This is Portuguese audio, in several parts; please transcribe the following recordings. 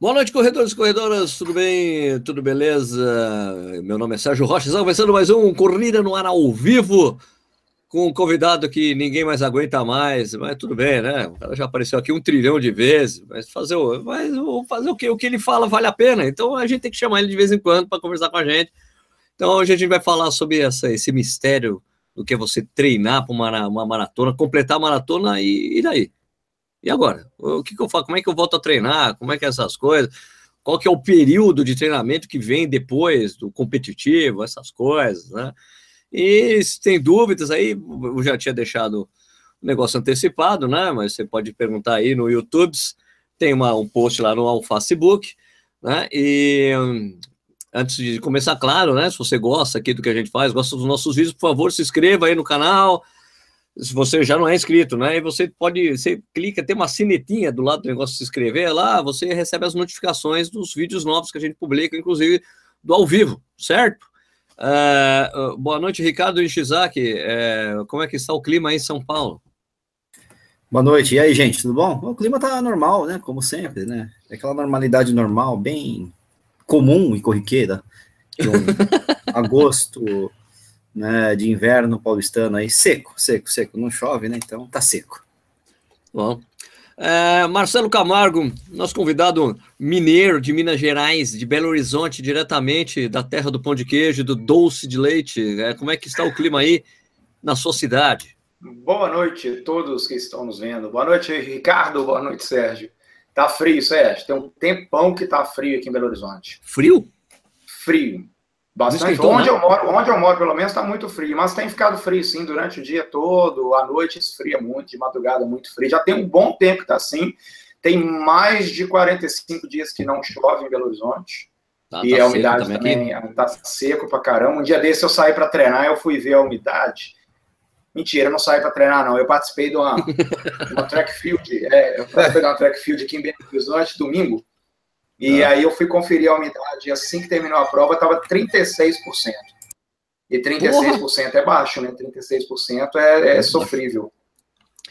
Boa noite, corredores e corredoras, tudo bem? Tudo beleza? Meu nome é Sérgio Rocha, estamos começando mais um Corrida no Ar ao vivo, com um convidado que ninguém mais aguenta mais, mas tudo bem, né? O cara já apareceu aqui um trilhão de vezes, mas fazer o, mas fazer o que o que ele fala vale a pena, então a gente tem que chamar ele de vez em quando para conversar com a gente. Então hoje a gente vai falar sobre essa, esse mistério do que é você treinar para uma, uma maratona, completar a maratona e, e daí? E agora? O que, que eu faço? Como é que eu volto a treinar? Como é que é essas coisas? Qual que é o período de treinamento que vem depois do competitivo, essas coisas, né? E se tem dúvidas aí, eu já tinha deixado o negócio antecipado, né? Mas você pode perguntar aí no YouTube, tem uma, um post lá no Facebook, né? E antes de começar, claro, né? Se você gosta aqui do que a gente faz, gosta dos nossos vídeos, por favor, se inscreva aí no canal, se você já não é inscrito, né? E você pode, você clica, tem uma sinetinha do lado do negócio de se inscrever lá, você recebe as notificações dos vídeos novos que a gente publica, inclusive do ao vivo, certo? Uh, boa noite, Ricardo Ishizaki. Uh, como é que está o clima aí em São Paulo? Boa noite. E aí, gente, tudo bom? O clima tá normal, né? Como sempre, né? É aquela normalidade normal, bem comum e corriqueira. De um agosto né, de inverno paulistano aí, seco, seco, seco. Não chove, né? Então tá seco. Bom. É, Marcelo Camargo, nosso convidado mineiro de Minas Gerais, de Belo Horizonte, diretamente da terra do pão de queijo, do doce de leite. É, como é que está o clima aí na sua cidade? Boa noite a todos que estão nos vendo. Boa noite, Ricardo. Boa noite, Sérgio. Tá frio, Sérgio. Tem um tempão que tá frio aqui em Belo Horizonte. Frio? Frio. Bastante. Onde eu moro, onde eu moro, pelo menos, está muito frio, mas tem ficado frio sim durante o dia todo. À noite esfria muito, de madrugada muito frio. Já tem um bom tempo que está assim. Tem mais de 45 dias que não chove em Belo Horizonte. Tá, e tá a umidade também está seco para caramba. Um dia desse eu saí para treinar, eu fui ver a umidade. Mentira, eu não saí para treinar, não. Eu participei de uma, uma track field. É, eu participei de uma track field aqui em Belo Horizonte domingo. E ah. aí eu fui conferir a umidade assim que terminou a prova, estava 36%. E 36% Porra. é baixo, né? 36% é, é sofrível.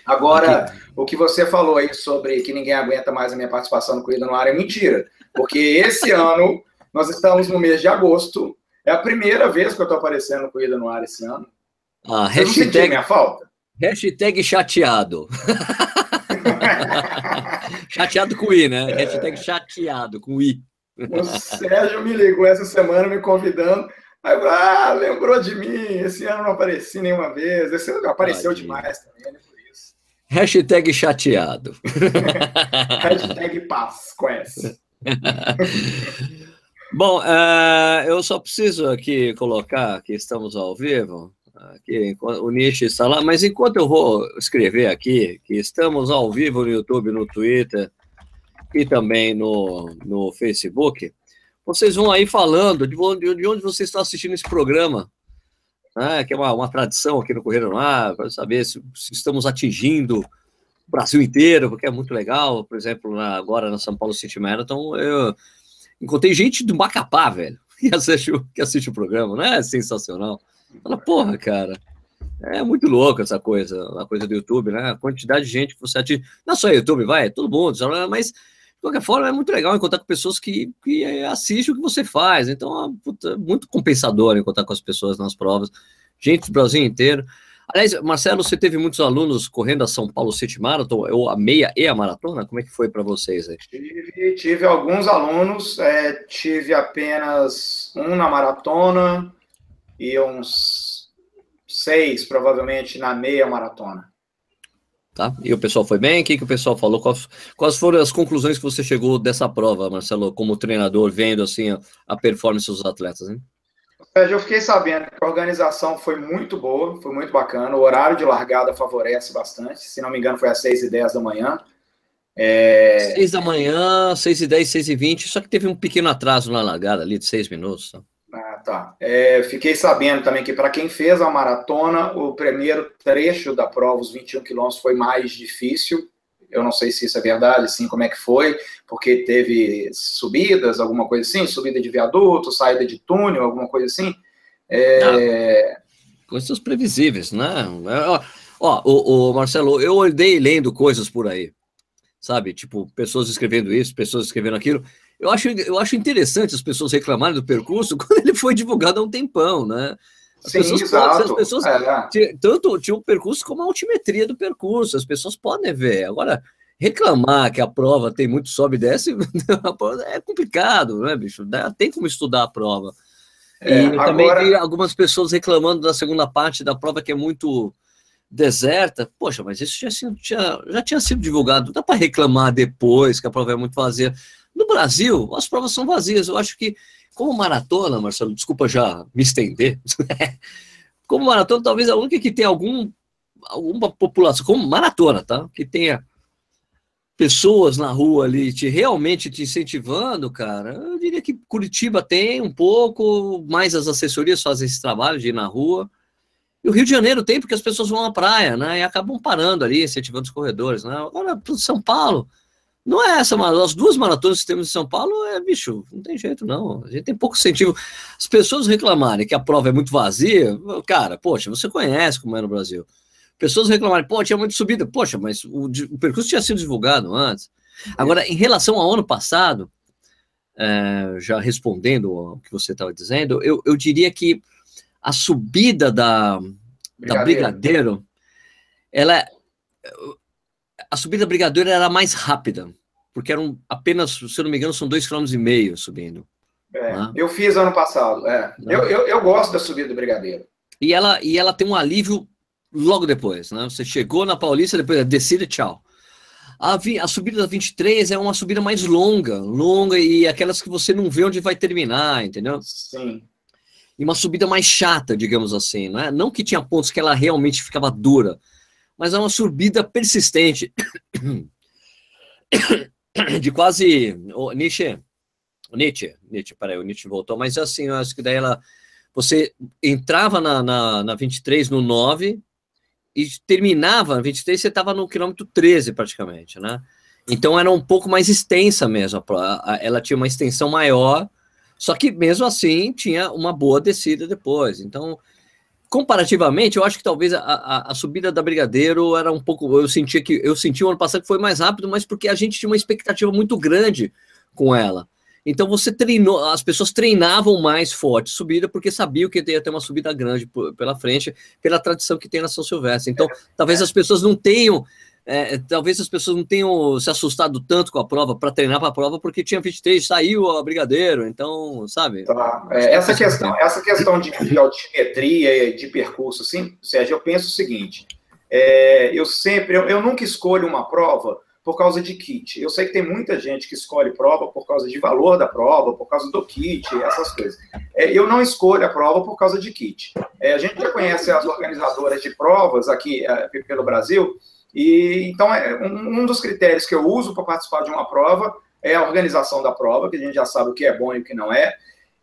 Agora, Aqui. o que você falou aí sobre que ninguém aguenta mais a minha participação no Corrida no Ar é mentira. Porque esse ano, nós estamos no mês de agosto, é a primeira vez que eu estou aparecendo no Corrida no Ar esse ano. Ah, hashtag, minha falta? Hashtag chateado. chateado com I, né? É. Hashtag chateado com I. O Sérgio me ligou essa semana me convidando. Aí eu ah, lembrou de mim. Esse ano não apareci nenhuma vez. Esse ano apareceu demais também, né? Por isso. Hashtag chateado. Hashtag paz, conhece. Bom, uh, eu só preciso aqui colocar que estamos ao vivo Aqui, o Nish está lá, mas enquanto eu vou escrever aqui, que estamos ao vivo no YouTube, no Twitter e também no, no Facebook, vocês vão aí falando de onde, de onde você está assistindo esse programa, né, que é uma, uma tradição aqui no Correio no Ar, para saber se, se, estamos atingindo o Brasil inteiro, porque é muito legal. Por exemplo, na, agora na São Paulo City Marathon, eu encontrei gente do Macapá, velho, que assiste, que assiste o programa, né? É sensacional. Fala, porra, cara. É muito louco essa coisa, a coisa do YouTube, né? A quantidade de gente que você atinge. Não só YouTube, vai, é todo mundo, mas de qualquer forma é muito legal encontrar com pessoas que, que assistem o que você faz. Então, é muito compensador encontrar com as pessoas nas provas. Gente do Brasil inteiro. Aliás, Marcelo, você teve muitos alunos correndo a São Paulo City Marathon, ou a meia e a maratona? Como é que foi para vocês aí? Tive, tive alguns alunos, é, tive apenas um na maratona, e uns seis, provavelmente, na meia maratona. Tá? E o pessoal foi bem? O que, que o pessoal falou? Quais, quais foram as conclusões que você chegou dessa prova, Marcelo, como treinador, vendo assim a, performance dos atletas? Hein? Eu fiquei sabendo que a organização foi muito boa, foi muito bacana. O horário de largada favorece bastante. Se não me engano, foi às 6 e 10 da manhã. É... 6 da manhã, 6 e 10, 6 e 20. Só que teve um pequeno atraso na largada ali de 6 minutos. Tá? Ah, tá. É, fiquei sabendo também que para quem fez a maratona, o primeiro trecho da prova, os 21 quilômetros, foi mais difícil. Eu não sei se isso é verdade, sim, como é que foi, porque teve subidas, alguma coisa assim, subida de viaduto, saída de túnel, alguma coisa assim. É... Coisas previsíveis, né? Ó, ó o, o, Marcelo, eu andei lendo coisas por aí. sabe? Tipo, pessoas escrevendo isso, pessoas escrevendo aquilo. Eu acho, eu acho interessante as pessoas reclamarem do percurso quando ele foi divulgado há um tempão, né? As Sim, pessoas exato. podem, as pessoas é. tanto tinha o percurso como a altimetria do percurso, as pessoas podem ver. Agora, reclamar que a prova tem muito sobe e desce é complicado, né, bicho? Tem como estudar a prova. É, e também vi algumas pessoas reclamando da segunda parte da prova que é muito deserta. Poxa, mas isso já, já, já tinha sido divulgado. Não dá para reclamar depois que a prova é muito vazia. No Brasil, as provas são vazias. Eu acho que, como maratona, Marcelo, desculpa já me estender, como maratona, talvez a única que tem algum, alguma população, como maratona, tá? Que tenha pessoas na rua ali te realmente te incentivando, cara, eu diria que Curitiba tem um pouco, mais as assessorias fazem esse trabalho de ir na rua. E o Rio de Janeiro tem, porque as pessoas vão à praia, né? E acabam parando ali, incentivando os corredores, né? Agora, São Paulo, não é essa, mas as duas maratonas que temos em São Paulo é, bicho, não tem jeito, não. A gente tem pouco incentivo. As pessoas reclamarem que a prova é muito vazia, cara, poxa, você conhece como é no Brasil. Pessoas reclamarem, pô, tinha muita subida. Poxa, mas o, o percurso tinha sido divulgado antes. Agora, em relação ao ano passado, é, já respondendo ao que você estava dizendo, eu, eu diria que a subida da Brigadeiro. da Brigadeiro, ela a subida da Brigadeiro era mais rápida, porque eram apenas, se eu não me engano, são dois km e meio subindo. É, né? Eu fiz ano passado, é. Eu, eu, eu, gosto da subida do Brigadeiro. E ela, e ela tem um alívio logo depois, né? Você chegou na Paulista, depois é descida, tchau. A, a, subida da 23 é uma subida mais longa, longa e aquelas que você não vê onde vai terminar, entendeu? Sim. E uma subida mais chata, digamos assim, né? Não que tinha pontos que ela realmente ficava dura, mas é uma subida persistente de quase Nietzsche, Nietzsche, Nietzsche, peraí, o Nietzsche voltou, mas assim, eu acho que daí ela você entrava na, na, na 23 no 9, e terminava 23, você estava no quilômetro 13 praticamente, né? Então era um pouco mais extensa mesmo, ela tinha uma extensão maior, só que mesmo assim tinha uma boa descida depois. Então, comparativamente, eu acho que talvez a, a, a, subida da Brigadeiro era um pouco. Eu sentia que eu senti o ano passado que foi mais rápido, mas porque a gente tinha uma expectativa muito grande com ela. Então você treinou, as pessoas treinavam mais forte subida porque sabiam que ia ter uma subida grande pela frente, pela tradição que tem na São Silvestre. Então, é, talvez é. as pessoas não tenham é, talvez as pessoas não tenham se assustado tanto com a prova para treinar para a prova, porque tinha 23, saiu a Brigadeiro, então, sabe? Tá. É, essa, questão, essa questão de, de altimetria, de percurso, assim, Sérgio, eu penso o seguinte: é, eu sempre, eu, eu nunca escolho uma prova por causa de kit. Eu sei que tem muita gente que escolhe prova por causa de valor da prova, por causa do kit, essas coisas. É, eu não escolho a prova por causa de kit. É, a gente já conhece as organizadoras de provas aqui é, pelo Brasil, e então é, um, um dos critérios que eu uso para participar de uma prova é a organização da prova, que a gente já sabe o que é bom e o que não é.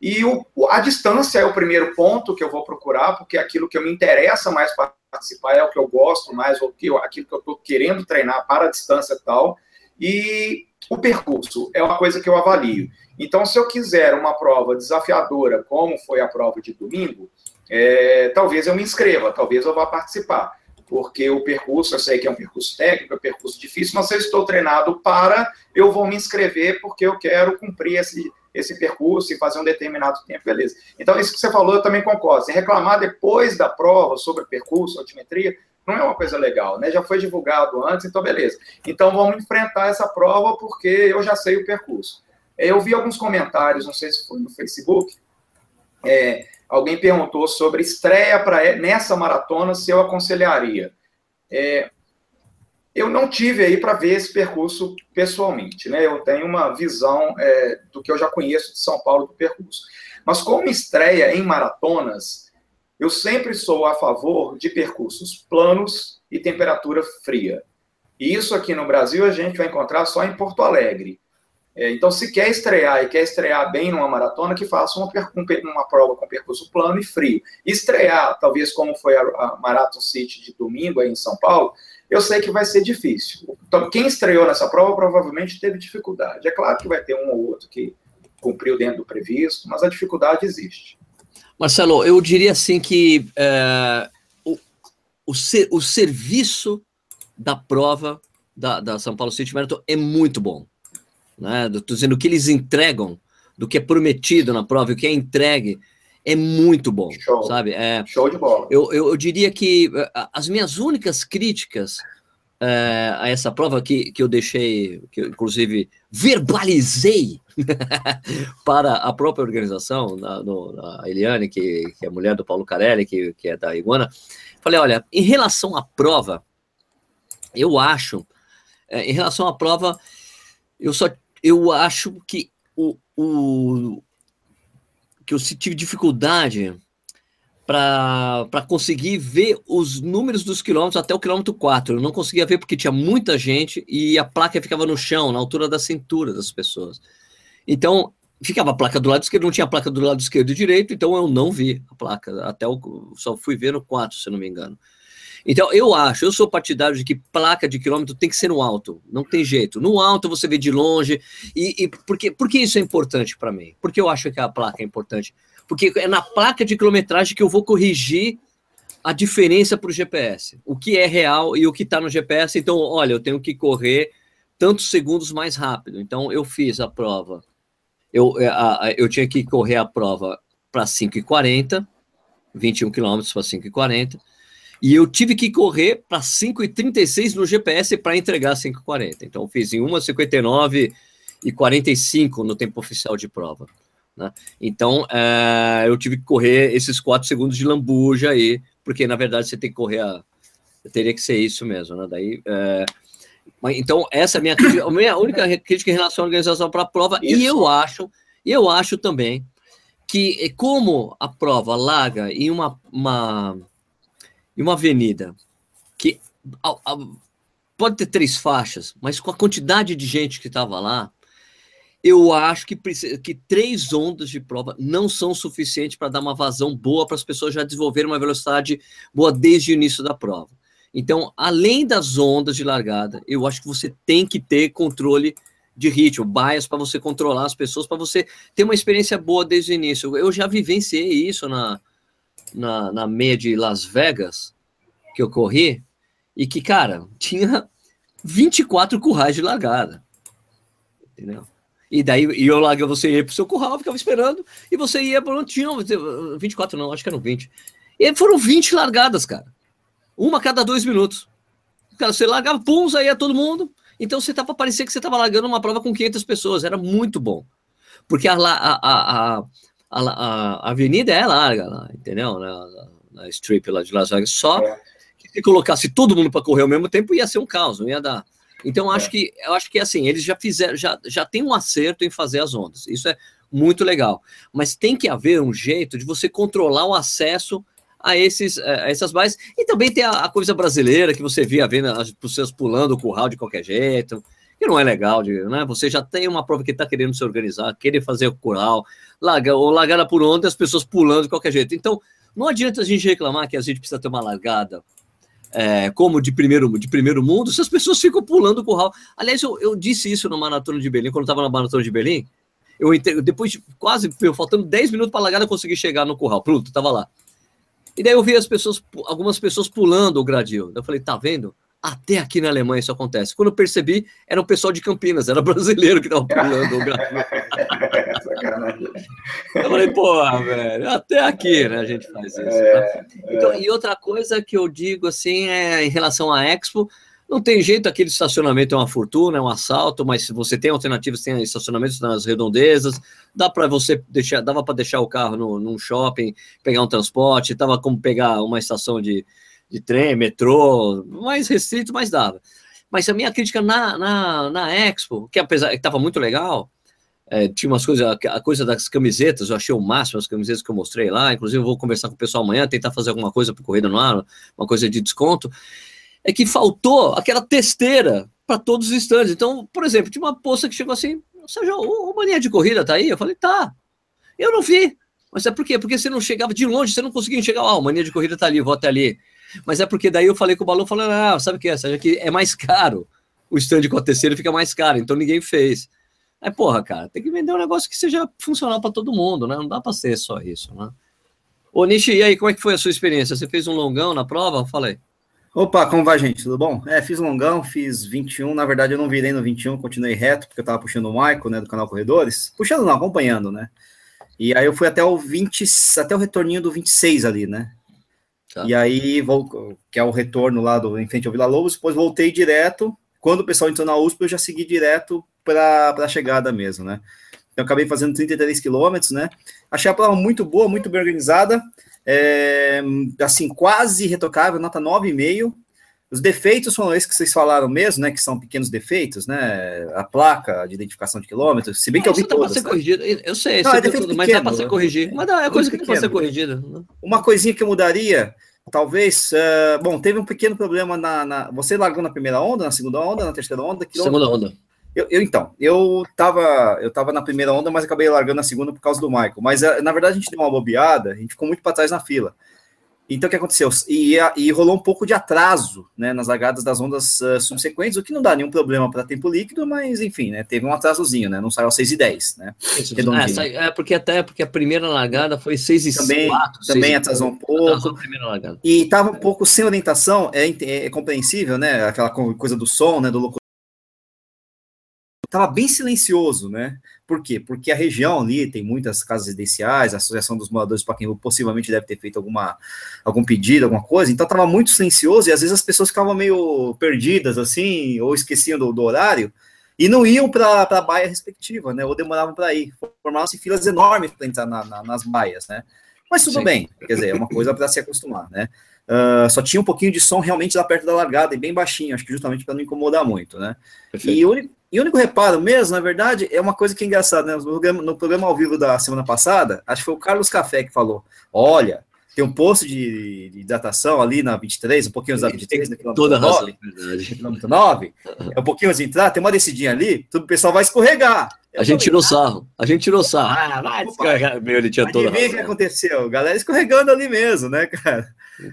E o, a distância é o primeiro ponto que eu vou procurar, porque aquilo que me interessa mais participar é o que eu gosto mais, ou que, aquilo que eu estou querendo treinar para a distância e tal. E o percurso é uma coisa que eu avalio. Então, se eu quiser uma prova desafiadora, como foi a prova de domingo, é, talvez eu me inscreva, talvez eu vá participar porque o percurso, eu sei que é um percurso técnico, é um percurso difícil, mas eu estou treinado para, eu vou me inscrever porque eu quero cumprir esse, esse percurso e fazer um determinado tempo, beleza. Então, isso que você falou, eu também concordo. Se reclamar depois da prova sobre percurso, altimetria, não é uma coisa legal, né? Já foi divulgado antes, então beleza. Então vamos enfrentar essa prova porque eu já sei o percurso. Eu vi alguns comentários, não sei se foi no Facebook, é, alguém perguntou sobre estreia para nessa maratona se eu aconselharia. É, eu não tive aí para ver esse percurso pessoalmente, né? Eu tenho uma visão é, do que eu já conheço de São Paulo do percurso. Mas como estreia em maratonas, eu sempre sou a favor de percursos planos e temperatura fria. E isso aqui no Brasil a gente vai encontrar só em Porto Alegre. É, então, se quer estrear e quer estrear bem numa maratona, que faça uma, uma prova com percurso plano e frio. Estrear, talvez como foi a, a Marathon City de domingo aí em São Paulo, eu sei que vai ser difícil. Então, quem estreou nessa prova provavelmente teve dificuldade. É claro que vai ter um ou outro que cumpriu dentro do previsto, mas a dificuldade existe. Marcelo, eu diria assim que é, o, o, ser, o serviço da prova da, da São Paulo City Marathon é muito bom. Né? Estou dizendo o que eles entregam, do que é prometido na prova, o que é entregue, é muito bom, Show. sabe? É, Show de bola. Eu, eu, eu diria que eh, as minhas únicas críticas é, a essa prova que, que eu deixei, que eu, inclusive verbalizei para a própria organização, na, no, a Eliane, que, que é mulher do Paulo Carelli, que, que é da Iguana, falei, olha, em relação à prova, eu acho, é, em relação à prova, eu só, eu acho que o, o que eu tive dificuldade para conseguir ver os números dos quilômetros até o quilômetro 4. Eu não conseguia ver porque tinha muita gente e a placa ficava no chão, na altura da cintura das pessoas. Então, ficava a placa do lado esquerdo, não tinha placa do lado esquerdo e direito, então eu não vi a placa, até o, só fui ver no 4, se não me engano. Então, eu acho, eu sou partidário de que placa de quilômetro tem que ser no alto, não tem jeito. No alto você vê de longe, e, e por, que, por que isso é importante para mim? Porque eu acho que a placa é importante porque é na placa de quilometragem que eu vou corrigir a diferença para o GPS, o que é real e o que está no GPS. Então, olha, eu tenho que correr tantos segundos mais rápido. Então, eu fiz a prova. Eu, é, a, eu tinha que correr a prova para 5,40, 21 quilômetros para 5,40, e eu tive que correr para 5,36 no GPS para entregar 5,40. Então, eu fiz em 1,59 e 45 no tempo oficial de prova. Né? Então, é, eu tive que correr esses quatro segundos de lambuja aí, porque na verdade você tem que correr a. Teria que ser isso mesmo, né? Daí. É, então, essa é a minha, a minha única crítica em relação à organização para a prova, isso. e eu acho, eu acho também que, como a prova larga em uma, uma, em uma avenida que a, a, pode ter três faixas, mas com a quantidade de gente que estava lá, eu acho que, que três ondas de prova não são suficientes para dar uma vazão boa para as pessoas já desenvolverem uma velocidade boa desde o início da prova. Então, além das ondas de largada, eu acho que você tem que ter controle de ritmo, bias para você controlar as pessoas, para você ter uma experiência boa desde o início. Eu já vivenciei isso na, na, na meia de Las Vegas, que eu corri, e que, cara, tinha 24 currais de largada. Entendeu? E daí e eu larga você ia pro seu curral, ficava esperando, e você ia para onde tinha 24 não, acho que eram 20. E foram 20 largadas, cara. Uma a cada dois minutos. Cara, você largava, pum, saía todo mundo. Então você tava parecia que você tava largando uma prova com 500 pessoas, era muito bom. Porque a, a, a, a, a avenida é larga lá, entendeu? Na, na strip lá de Las Vegas. Só é. que se colocasse todo mundo para correr ao mesmo tempo ia ser um caos, não ia dar. Então, acho é. que eu acho que assim, eles já fizeram, já, já tem um acerto em fazer as ondas. Isso é muito legal. Mas tem que haver um jeito de você controlar o acesso a, esses, a essas bases. E também tem a, a coisa brasileira que você via vendo as pessoas pulando o curral de qualquer jeito, que não é legal, né? Você já tem uma prova que está querendo se organizar, querer fazer o curral, larga, ou largada por onda, as pessoas pulando de qualquer jeito. Então, não adianta a gente reclamar que a gente precisa ter uma largada é, como de primeiro, de primeiro mundo, se as pessoas ficam pulando o curral. Aliás, eu, eu disse isso no Maratona de Berlim, quando estava na Maratona de Berlim. Eu depois de quase, faltando 10 minutos para largar, eu consegui chegar no curral. Pronto, estava lá. E daí eu vi as pessoas, algumas pessoas pulando o gradil. Eu falei, tá vendo? Até aqui na Alemanha isso acontece. Quando eu percebi, era um pessoal de Campinas, era brasileiro que estava pulando o gradil. eu falei, porra, velho, até aqui né, a gente faz isso. É, tá? então, é. E outra coisa que eu digo assim é em relação à Expo, não tem jeito, aquele estacionamento é uma fortuna, é um assalto, mas se você tem alternativas, tem estacionamentos nas redondezas, dá para você deixar, dava para deixar o carro no, num shopping, pegar um transporte, dava como pegar uma estação de, de trem, metrô, mais restrito, mas dava. Mas a minha crítica na, na, na Expo, que apesar que estava muito legal, é, tinha umas coisas, a coisa das camisetas, eu achei o máximo as camisetas que eu mostrei lá. Inclusive, eu vou conversar com o pessoal amanhã, tentar fazer alguma coisa para Corrida no Ar, uma coisa de desconto. É que faltou aquela testeira para todos os estandes. Então, por exemplo, tinha uma poça que chegou assim: seja, o, o mania de corrida tá aí? Eu falei: tá. Eu não vi. Mas é por quê? Porque você não chegava de longe, você não conseguia enxergar. Ah, o mania de corrida tá ali, vou até ali. Mas é porque daí eu falei com o Balão, falando, ah, sabe o que é? Seja que é mais caro. O stand com a terceira fica mais caro, então ninguém fez. Aí, porra, cara, tem que vender um negócio que seja funcional para todo mundo, né? Não dá para ser só isso, né? Ô, Nishi, e aí, como é que foi a sua experiência? Você fez um longão na prova? Fala aí. Opa, como vai, gente? Tudo bom? É, fiz longão, fiz 21. Na verdade, eu não virei no 21, continuei reto, porque eu tava puxando o Michael, né, do canal Corredores. Puxando não, acompanhando, né? E aí eu fui até o 20, até o retorninho do 26 ali, né? Tá. E aí, vou, que é o retorno lá do em frente ao Vila Lobos, depois voltei direto. Quando o pessoal entrou na USP, eu já segui direto para a chegada mesmo, né? Então, eu acabei fazendo 33 quilômetros, né? Achei a prova muito boa, muito bem organizada é, assim, quase retocável, nota 9,5. Os defeitos são esses que vocês falaram mesmo, né? Que são pequenos defeitos, né? A placa de identificação de quilômetros, se bem que eu vi tá todas. Ser né? corrigido. Eu sei, não, é tudo, mas dá para ser corrigido. Mas não, é coisa que pode ser corrigida. Uma coisinha que eu mudaria, talvez. Uh, bom, teve um pequeno problema na, na, Você largou na primeira onda, na segunda onda, na terceira onda? Segunda onda. Eu, eu, então, eu tava, eu tava na primeira onda, mas acabei largando na segunda por causa do Michael. Mas eh, na verdade a gente deu uma bobeada, a gente ficou muito para trás na fila. Então o que aconteceu? E, e, rolou um pouco de atraso né, nas largadas das ondas uh, subsequentes, o que não dá nenhum problema para tempo líquido, mas enfim, né, teve um atrasozinho, né? Não saiu às 6 e 10 né? É, é, porque até porque a primeira largada foi 6 e também, 4, Também 6 atrasou um pouco. E estava um pouco sem orientação, é, é, compreensível, né? Aquela coisa do som, né? Do estava bem silencioso, né? Por quê? Porque a região ali tem muitas casas residenciais, a Associação dos Moradores de Pacaembu possivelmente deve ter feito alguma, algum pedido, alguma coisa, então estava muito silencioso e às vezes as pessoas ficavam meio perdidas, assim, ou esqueciam do, do horário, e não iam para a baia respectiva, né? Ou demoravam para ir. Formavam-se filas enormes para entrar na, na, nas baias, né? Mas tudo Sim. bem, quer dizer, é uma coisa para se acostumar, né? Uh, só tinha um pouquinho de som realmente lá perto da largada e bem baixinho, acho que justamente para não incomodar muito, né? Perfeito. E o único, e o único reparo mesmo, na verdade, é uma coisa que é engraçada, né? No programa, no programa ao vivo da semana passada, acho que foi o Carlos Café que falou: olha, tem um posto de, de hidratação ali na 23, um pouquinho da 23, no quilômetro Toda 9, razão, quilômetro 9, é um pouquinho antes de entrar, tem uma descidinha ali, tudo o pessoal vai escorregar. Eu a gente tirou sarro, a gente tirou sarro. Ah, vai. Meu, ele tinha toda a razão. o que aconteceu? Galera escorregando ali mesmo, né, cara?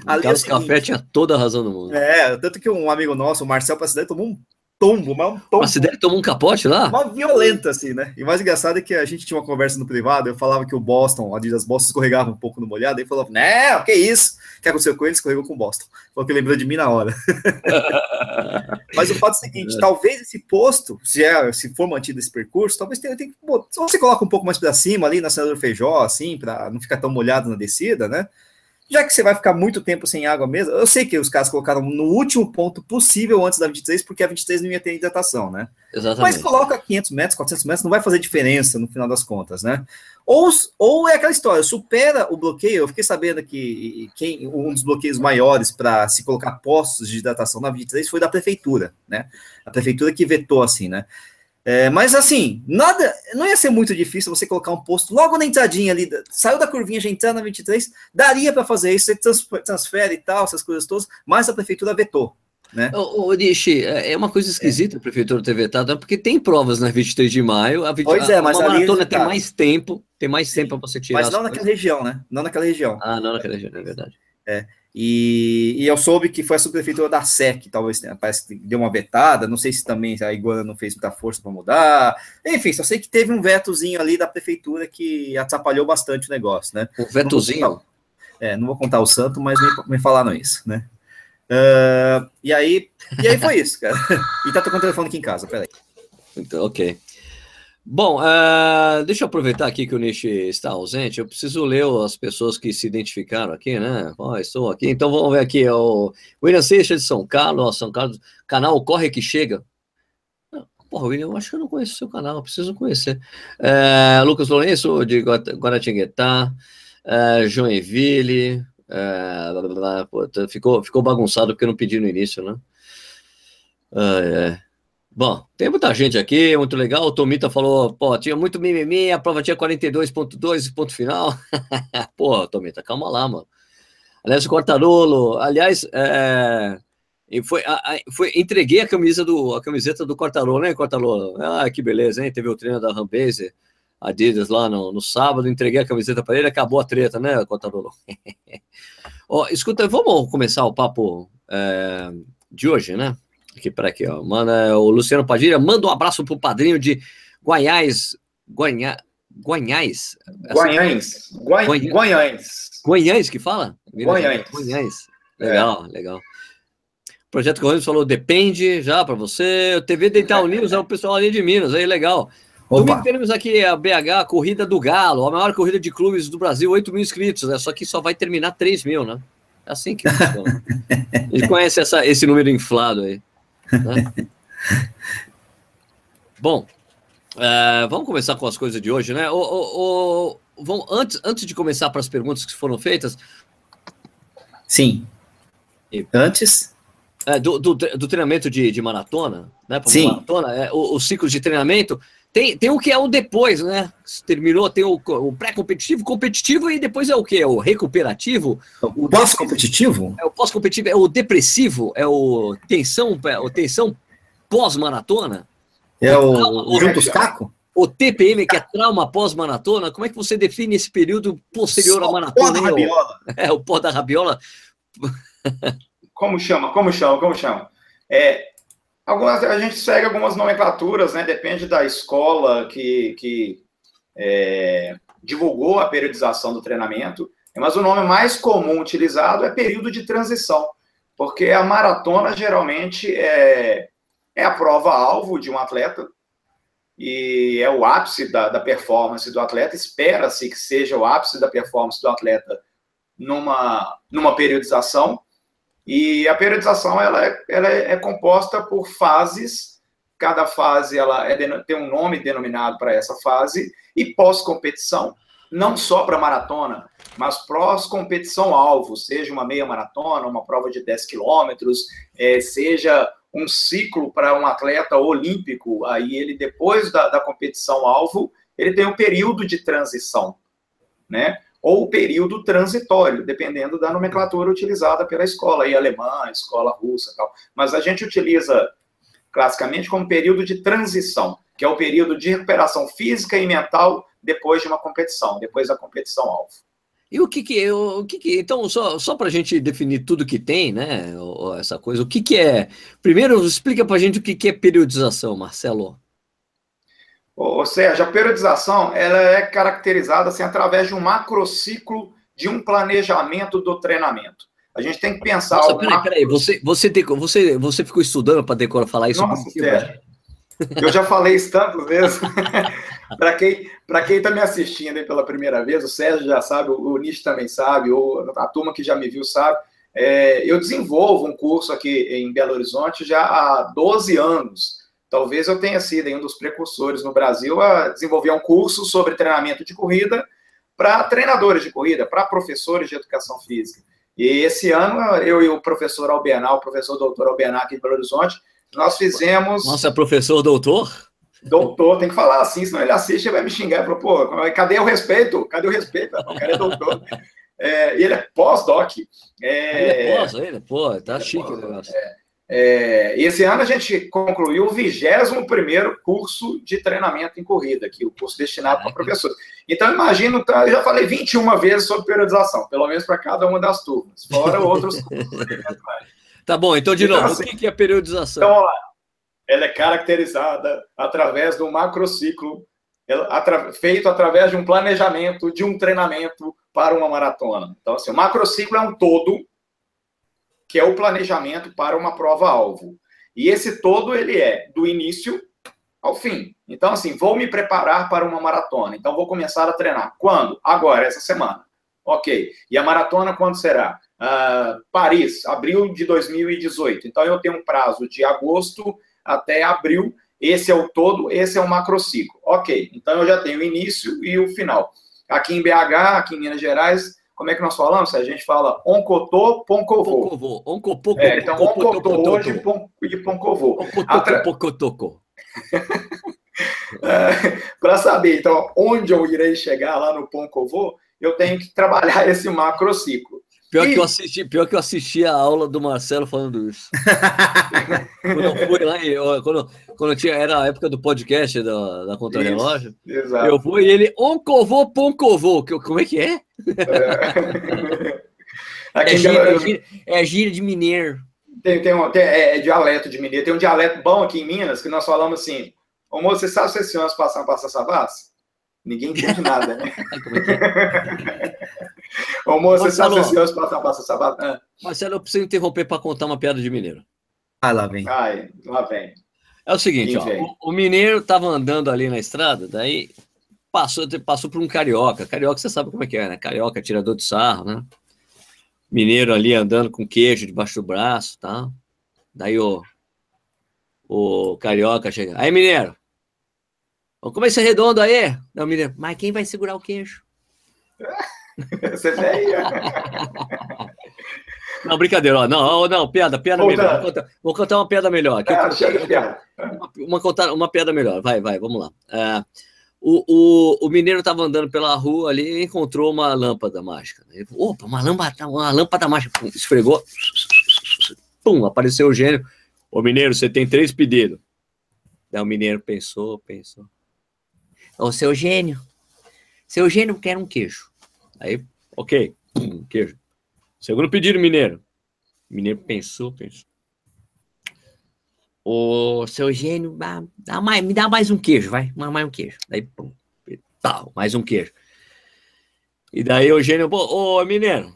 Ali, Carlos assim, Café tinha toda a razão do mundo. É, tanto que um amigo nosso, o Marcel Passidani, tomou um tombo, mas um tombo. Mas você tomou um capote lá? Uma violenta, assim, né? E mais engraçado é que a gente tinha uma conversa no privado, eu falava que o Boston, a Adidas Boston escorregava um pouco no molhado, aí falou, né, que isso? O que aconteceu com ele? Escorregou com o Boston. Falou que lembrou de mim na hora. mas o fato é o seguinte, é. talvez esse posto, se, é, se for mantido esse percurso, talvez tenha, tenha que... você coloca um pouco mais para cima ali na Senador Feijó, assim, para não ficar tão molhado na descida, né? Já que você vai ficar muito tempo sem água mesmo, eu sei que os caras colocaram no último ponto possível antes da 23, porque a 23 não ia ter hidratação, né? Exatamente. Mas coloca 500 metros, 400 metros, não vai fazer diferença no final das contas, né? Ou, ou é aquela história, supera o bloqueio. Eu fiquei sabendo que quem, um dos bloqueios maiores para se colocar postos de hidratação na 23 foi da prefeitura, né? A prefeitura que vetou assim, né? É, mas assim, nada, não ia ser muito difícil você colocar um posto logo na entradinha ali, saiu da curvinha já entrando na 23, daria para fazer isso, você transfere e tal, essas coisas todas, mas a prefeitura vetou. Né? Ô, ô Nishi, é, é uma coisa esquisita é. a prefeitura ter vetado, porque tem provas na 23 de maio, a, 20, pois é, mas a maratona tem mais tempo, tem mais tempo para você tirar. Mas não naquela região, né? Não naquela região. Ah, não naquela região, é verdade. É. E, e, eu soube que foi a subprefeitura da SEC, talvez parece que deu uma vetada, não sei se também a Iguana não fez muita força para mudar. Enfim, só sei que teve um vetozinho ali da prefeitura que atrapalhou bastante o negócio, né? Um vetozinho? Não é, não vou contar o santo, mas me, me falaram isso, né? Uh, e aí, e aí foi isso, cara. E tá tocando o telefone aqui em casa, peraí. Então, ok. Bom, uh, deixa eu aproveitar aqui que o Nishi está ausente. Eu preciso ler as pessoas que se identificaram aqui, né? Oh, estou aqui. Então vamos ver aqui. É o William Seixas de São Carlos, São Carlos, canal Corre Que Chega. Porra, William, eu acho que eu não conheço o seu canal, preciso conhecer. É, Lucas Lourenço, de Guaratinguetá, é, Joinville. É, pô, ficou, ficou bagunçado porque eu não pedi no início, né? é. Bom, tem muita gente aqui, muito legal. O Tomita falou, pô, tinha muito mimimi, a prova tinha 42.2, ponto final. pô, Tomita, calma lá, mano. Aliás, Cortarolo, aliás, é, foi, a, foi, entreguei a camisa do, a camiseta do Cortarolo, né, Cortarolo? Ah, que beleza, hein? Teve o treino da Rampage, Adidas lá no, no sábado, entreguei a camiseta para ele, acabou a treta, né, Cortarolo? Ó, escuta, vamos começar o papo é, de hoje, né? Aqui para aqui, ó. Manda o Luciano Padilha, manda um abraço pro padrinho de Guanhais. Guanha, Guanhais. Guanhães. Guanhães. Guanhães que fala? Guanhães. Guanhães. Legal, é. legal. Projeto Correios falou, depende já para você. O TV Dental News é o pessoal ali de Minas, aí legal. Opa. Domingo teremos aqui a BH, a Corrida do Galo, a maior corrida de clubes do Brasil, 8 mil inscritos, né? Só que só vai terminar 3 mil, né? É assim que funciona. a gente conhece essa, esse número inflado aí. Né? Bom, é, vamos começar com as coisas de hoje, né? O, o, o, vamos, antes, antes de começar para as perguntas que foram feitas. Sim. E, antes? É, do, do, do, treinamento de, de maratona, né? Sim. Maratona, é, o, o ciclo de treinamento. Tem, tem o que é o depois, né? Terminou, tem o, o pré-competitivo, competitivo e depois é o que? É o recuperativo? O pós-competitivo? É o pós-competitivo, é o depressivo, é o tensão, é o tensão pós-maratona? É o, o, o juntos caco? O TPM, que é trauma pós-maratona, como é que você define esse período posterior Só à maratona? Pó da rabiola. É, o pó da rabiola. Como chama? Como chama? Como chama? É, Algumas, a gente segue algumas nomenclaturas, né? Depende da escola que, que é, divulgou a periodização do treinamento. Mas o nome mais comum utilizado é período de transição, porque a maratona geralmente é, é a prova-alvo de um atleta e é o ápice da, da performance do atleta. Espera-se que seja o ápice da performance do atleta numa, numa periodização. E a periodização ela é, ela é composta por fases. Cada fase ela é, tem um nome denominado para essa fase e pós-competição, não só para maratona, mas pós-competição alvo, seja uma meia maratona, uma prova de 10 quilômetros, é, seja um ciclo para um atleta olímpico, aí ele depois da, da competição alvo, ele tem um período de transição, né? Ou o período transitório, dependendo da nomenclatura utilizada pela escola, aí alemã, escola russa tal. Mas a gente utiliza classicamente como período de transição, que é o período de recuperação física e mental depois de uma competição, depois da competição alvo. E o que que, o que, que então, só, só para a gente definir tudo que tem, né, essa coisa, o que que é, primeiro explica para a gente o que que é periodização, Marcelo. Ou seja, a periodização ela é caracterizada assim, através de um macrociclo de um planejamento do treinamento. A gente tem que pensar. Nossa, peraí, macro... peraí, você, você, você, você ficou estudando para decorar falar isso? Nossa, sério. Eu já falei isso tantas vezes. para quem quem está me assistindo aí pela primeira vez, o Sérgio já sabe, o, Nish também sabe, ou a turma que já me viu sabe. É, eu desenvolvo um curso aqui em Belo Horizonte já há 12 anos Talvez eu tenha sido um dos precursores no Brasil a desenvolver um curso sobre treinamento de corrida para treinadores de corrida, para professores de educação física. E esse ano, eu e o professor Albenal, o professor doutor Albenal aqui de Belo Horizonte, nós fizemos. Nossa, professor doutor? Doutor, tem que falar assim, senão ele assiste e vai me xingar. Falou, pô, cadê o respeito? Cadê o respeito? O cara é doutor. É, e ele é pós-doc. É... Ele é pós, ele, pô, tá ele chique é pós, o negócio. É. É, esse ano a gente concluiu o 21 curso de treinamento em corrida, aqui, o curso destinado para professores. Então, imagino, tá, eu já falei 21 vezes sobre periodização, pelo menos para cada uma das turmas, fora outros cursos. tá bom, então, de então, novo, assim, o que é periodização? Então, vamos lá. Ela é caracterizada através do macrociclo feito através de um planejamento, de um treinamento para uma maratona. Então, assim, o macrociclo é um todo que é o planejamento para uma prova-alvo. E esse todo ele é do início ao fim. Então, assim, vou me preparar para uma maratona. Então, vou começar a treinar. Quando? Agora, essa semana. Ok. E a maratona quando será? Uh, Paris, abril de 2018. Então, eu tenho um prazo de agosto até abril. Esse é o todo, esse é o macrociclo. Ok. Então, eu já tenho o início e o final. Aqui em BH, aqui em Minas Gerais, como é que nós falamos? A gente fala oncotô, poncovô. Poncovô. Oncopô, é, então, oncotô pon, de poncovô. Pocotoco. É, Para saber, então, onde eu irei chegar lá no poncovô, eu tenho que trabalhar esse macrociclo. Pior, que eu assisti, pior que eu assisti a aula do Marcelo falando isso. quando eu fui lá, eu, quando, quando tinha, era a época do podcast da, da Contra-Relógio, eu fui e ele, oncovô, poncovô, que, como é que é? É, é, gíria, é, gíria, é gíria de mineiro. Tem, tem, um, tem é, é, dialeto de mineiro. Tem um dialeto bom aqui em Minas que nós falamos assim: Ô moço, você sabe se esse ônibus passar passa Savassi? Ninguém entende nada, né? Como é que é? Ô, moço, você sabe se passa passa Savassi? Ah. Marcelo, eu preciso interromper para contar uma piada de mineiro. lá vem. Ai, lá vem. É o seguinte, ó, o, o, mineiro estava andando ali na estrada, daí passou, passou por um carioca. Carioca, você sabe como é que é, né? Carioca, tirador de sarro, né? Mineiro ali andando com queijo debaixo do braço, tá? Daí o, o carioca chega. Aí, mineiro, vamos comer esse redondo aí? Não, mineiro, mas quem vai segurar o queijo? Você veio. Não, brincadeira, ó. Não, não, piada, piada melhor. Vou contar, vou contar, uma piada melhor. Aqui, ah, uma, uma, contar, uma piada melhor. Vai, vai, vamos lá. É, o, o, o mineiro estava andando pela rua ali e encontrou uma lâmpada mágica. Ele falou, Opa, uma lâmpada, uma lâmpada mágica. Pum, esfregou. Pum, apareceu o gênio. Ô, mineiro, você tem três pedidos. Daí o mineiro pensou, pensou. Ô, seu gênio, seu gênio quer um queijo. Aí, ok, um queijo. Segundo pedido, mineiro. mineiro pensou, pensou. Ô, seu gênio, dá, mais, me dá mais um queijo, vai. Mais um queijo. Daí, pum, tal, mais um queijo. E daí o gênio, ô, mineiro,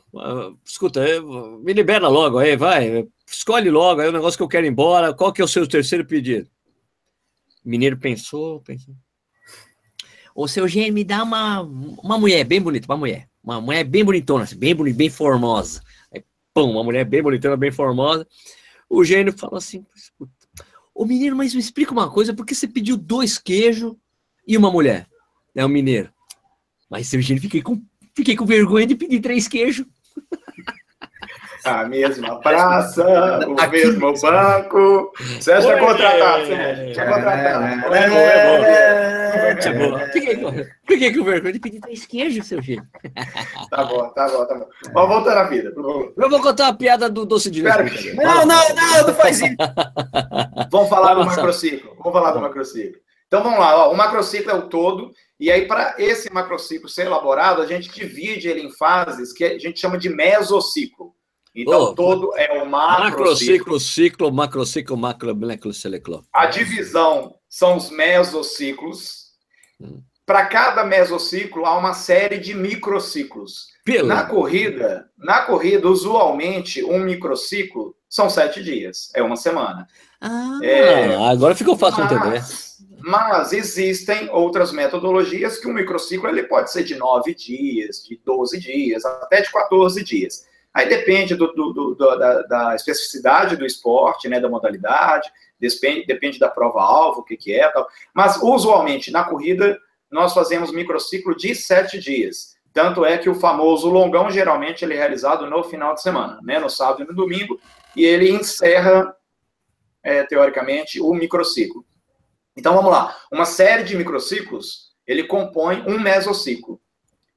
escuta, me libera logo aí, vai. Escolhe logo aí o negócio que eu quero ir embora. Qual que é o seu terceiro pedido? mineiro pensou, pensou. Ô, seu gênio, me dá uma, uma mulher bem bonita, uma mulher. Uma mulher bem bonitona, assim, bem bonita, bem formosa. Aí, pum, uma mulher bem bonitona, bem formosa. O gênio fala assim: Ô mineiro, mas me explica uma coisa, por que você pediu dois queijos e uma mulher? É o mineiro. Mas seu gênio, fiquei com, fiquei com vergonha de pedir três queijos. a mesma praça, o Aqui. mesmo banco. Sérgio está contratado, Sérgio. Está contratado. É, é, é, Fiquei com vergonha de pedir três queijos, seu filho. Tá bom, tá bom, tá bom. Vamos voltar à vida. Eu vou contar a piada do doce de leite. Não, não, não, não faz isso. Vamos falar do macrociclo. Vamos falar do macrociclo. Então vamos lá, ó, o macrociclo é o todo, e aí para esse macrociclo ser elaborado, a gente divide ele em fases que a gente chama de mesociclo. Então, oh, todo é o macrociclo. ciclo, macrociclo, macromoléculo, A divisão são os mesociclos. Hum. Para cada mesociclo, há uma série de microciclos. Pela. Na corrida, na corrida, usualmente, um microciclo são sete dias, é uma semana. Ah, é, agora ficou fácil mas, entender. Mas existem outras metodologias que um microciclo ele pode ser de nove dias, de 12 dias, até de 14 dias. Aí depende do, do, do, da, da, especificidade do esporte, né, da modalidade, depende, depende da prova-alvo, o que, que é tal. Mas, usualmente, na corrida, nós fazemos microciclo de sete dias. Tanto é que o famoso longão, geralmente, ele é realizado no final de semana, né, no sábado e no domingo, e ele encerra, é, teoricamente, o microciclo. Então, vamos lá. Uma série de microciclos, ele compõe um mesociclo.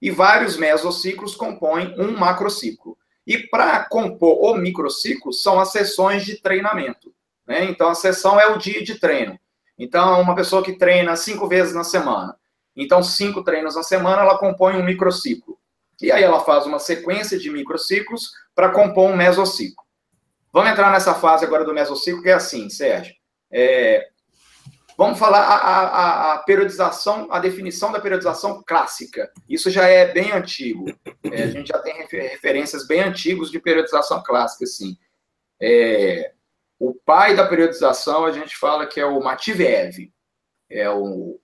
E vários mesociclos compõem um macrociclo. E para compor o microciclo, são as sessões de treinamento. Né? Então, a sessão é o dia de treino. Então, uma pessoa que treina cinco vezes na semana. Então, cinco treinos na semana, ela compõe um microciclo. E aí ela faz uma sequência de microciclos para compor um mesociclo. Vamos entrar nessa fase agora do mesociclo, que é assim, Sérgio. É, Vamos falar a, a, a, periodização, a definição da periodização clássica. Isso já é bem antigo. É, a gente já tem referências bem antigos de periodização clássica, assim. É, o pai da periodização, a gente fala que é o Matveev. É o,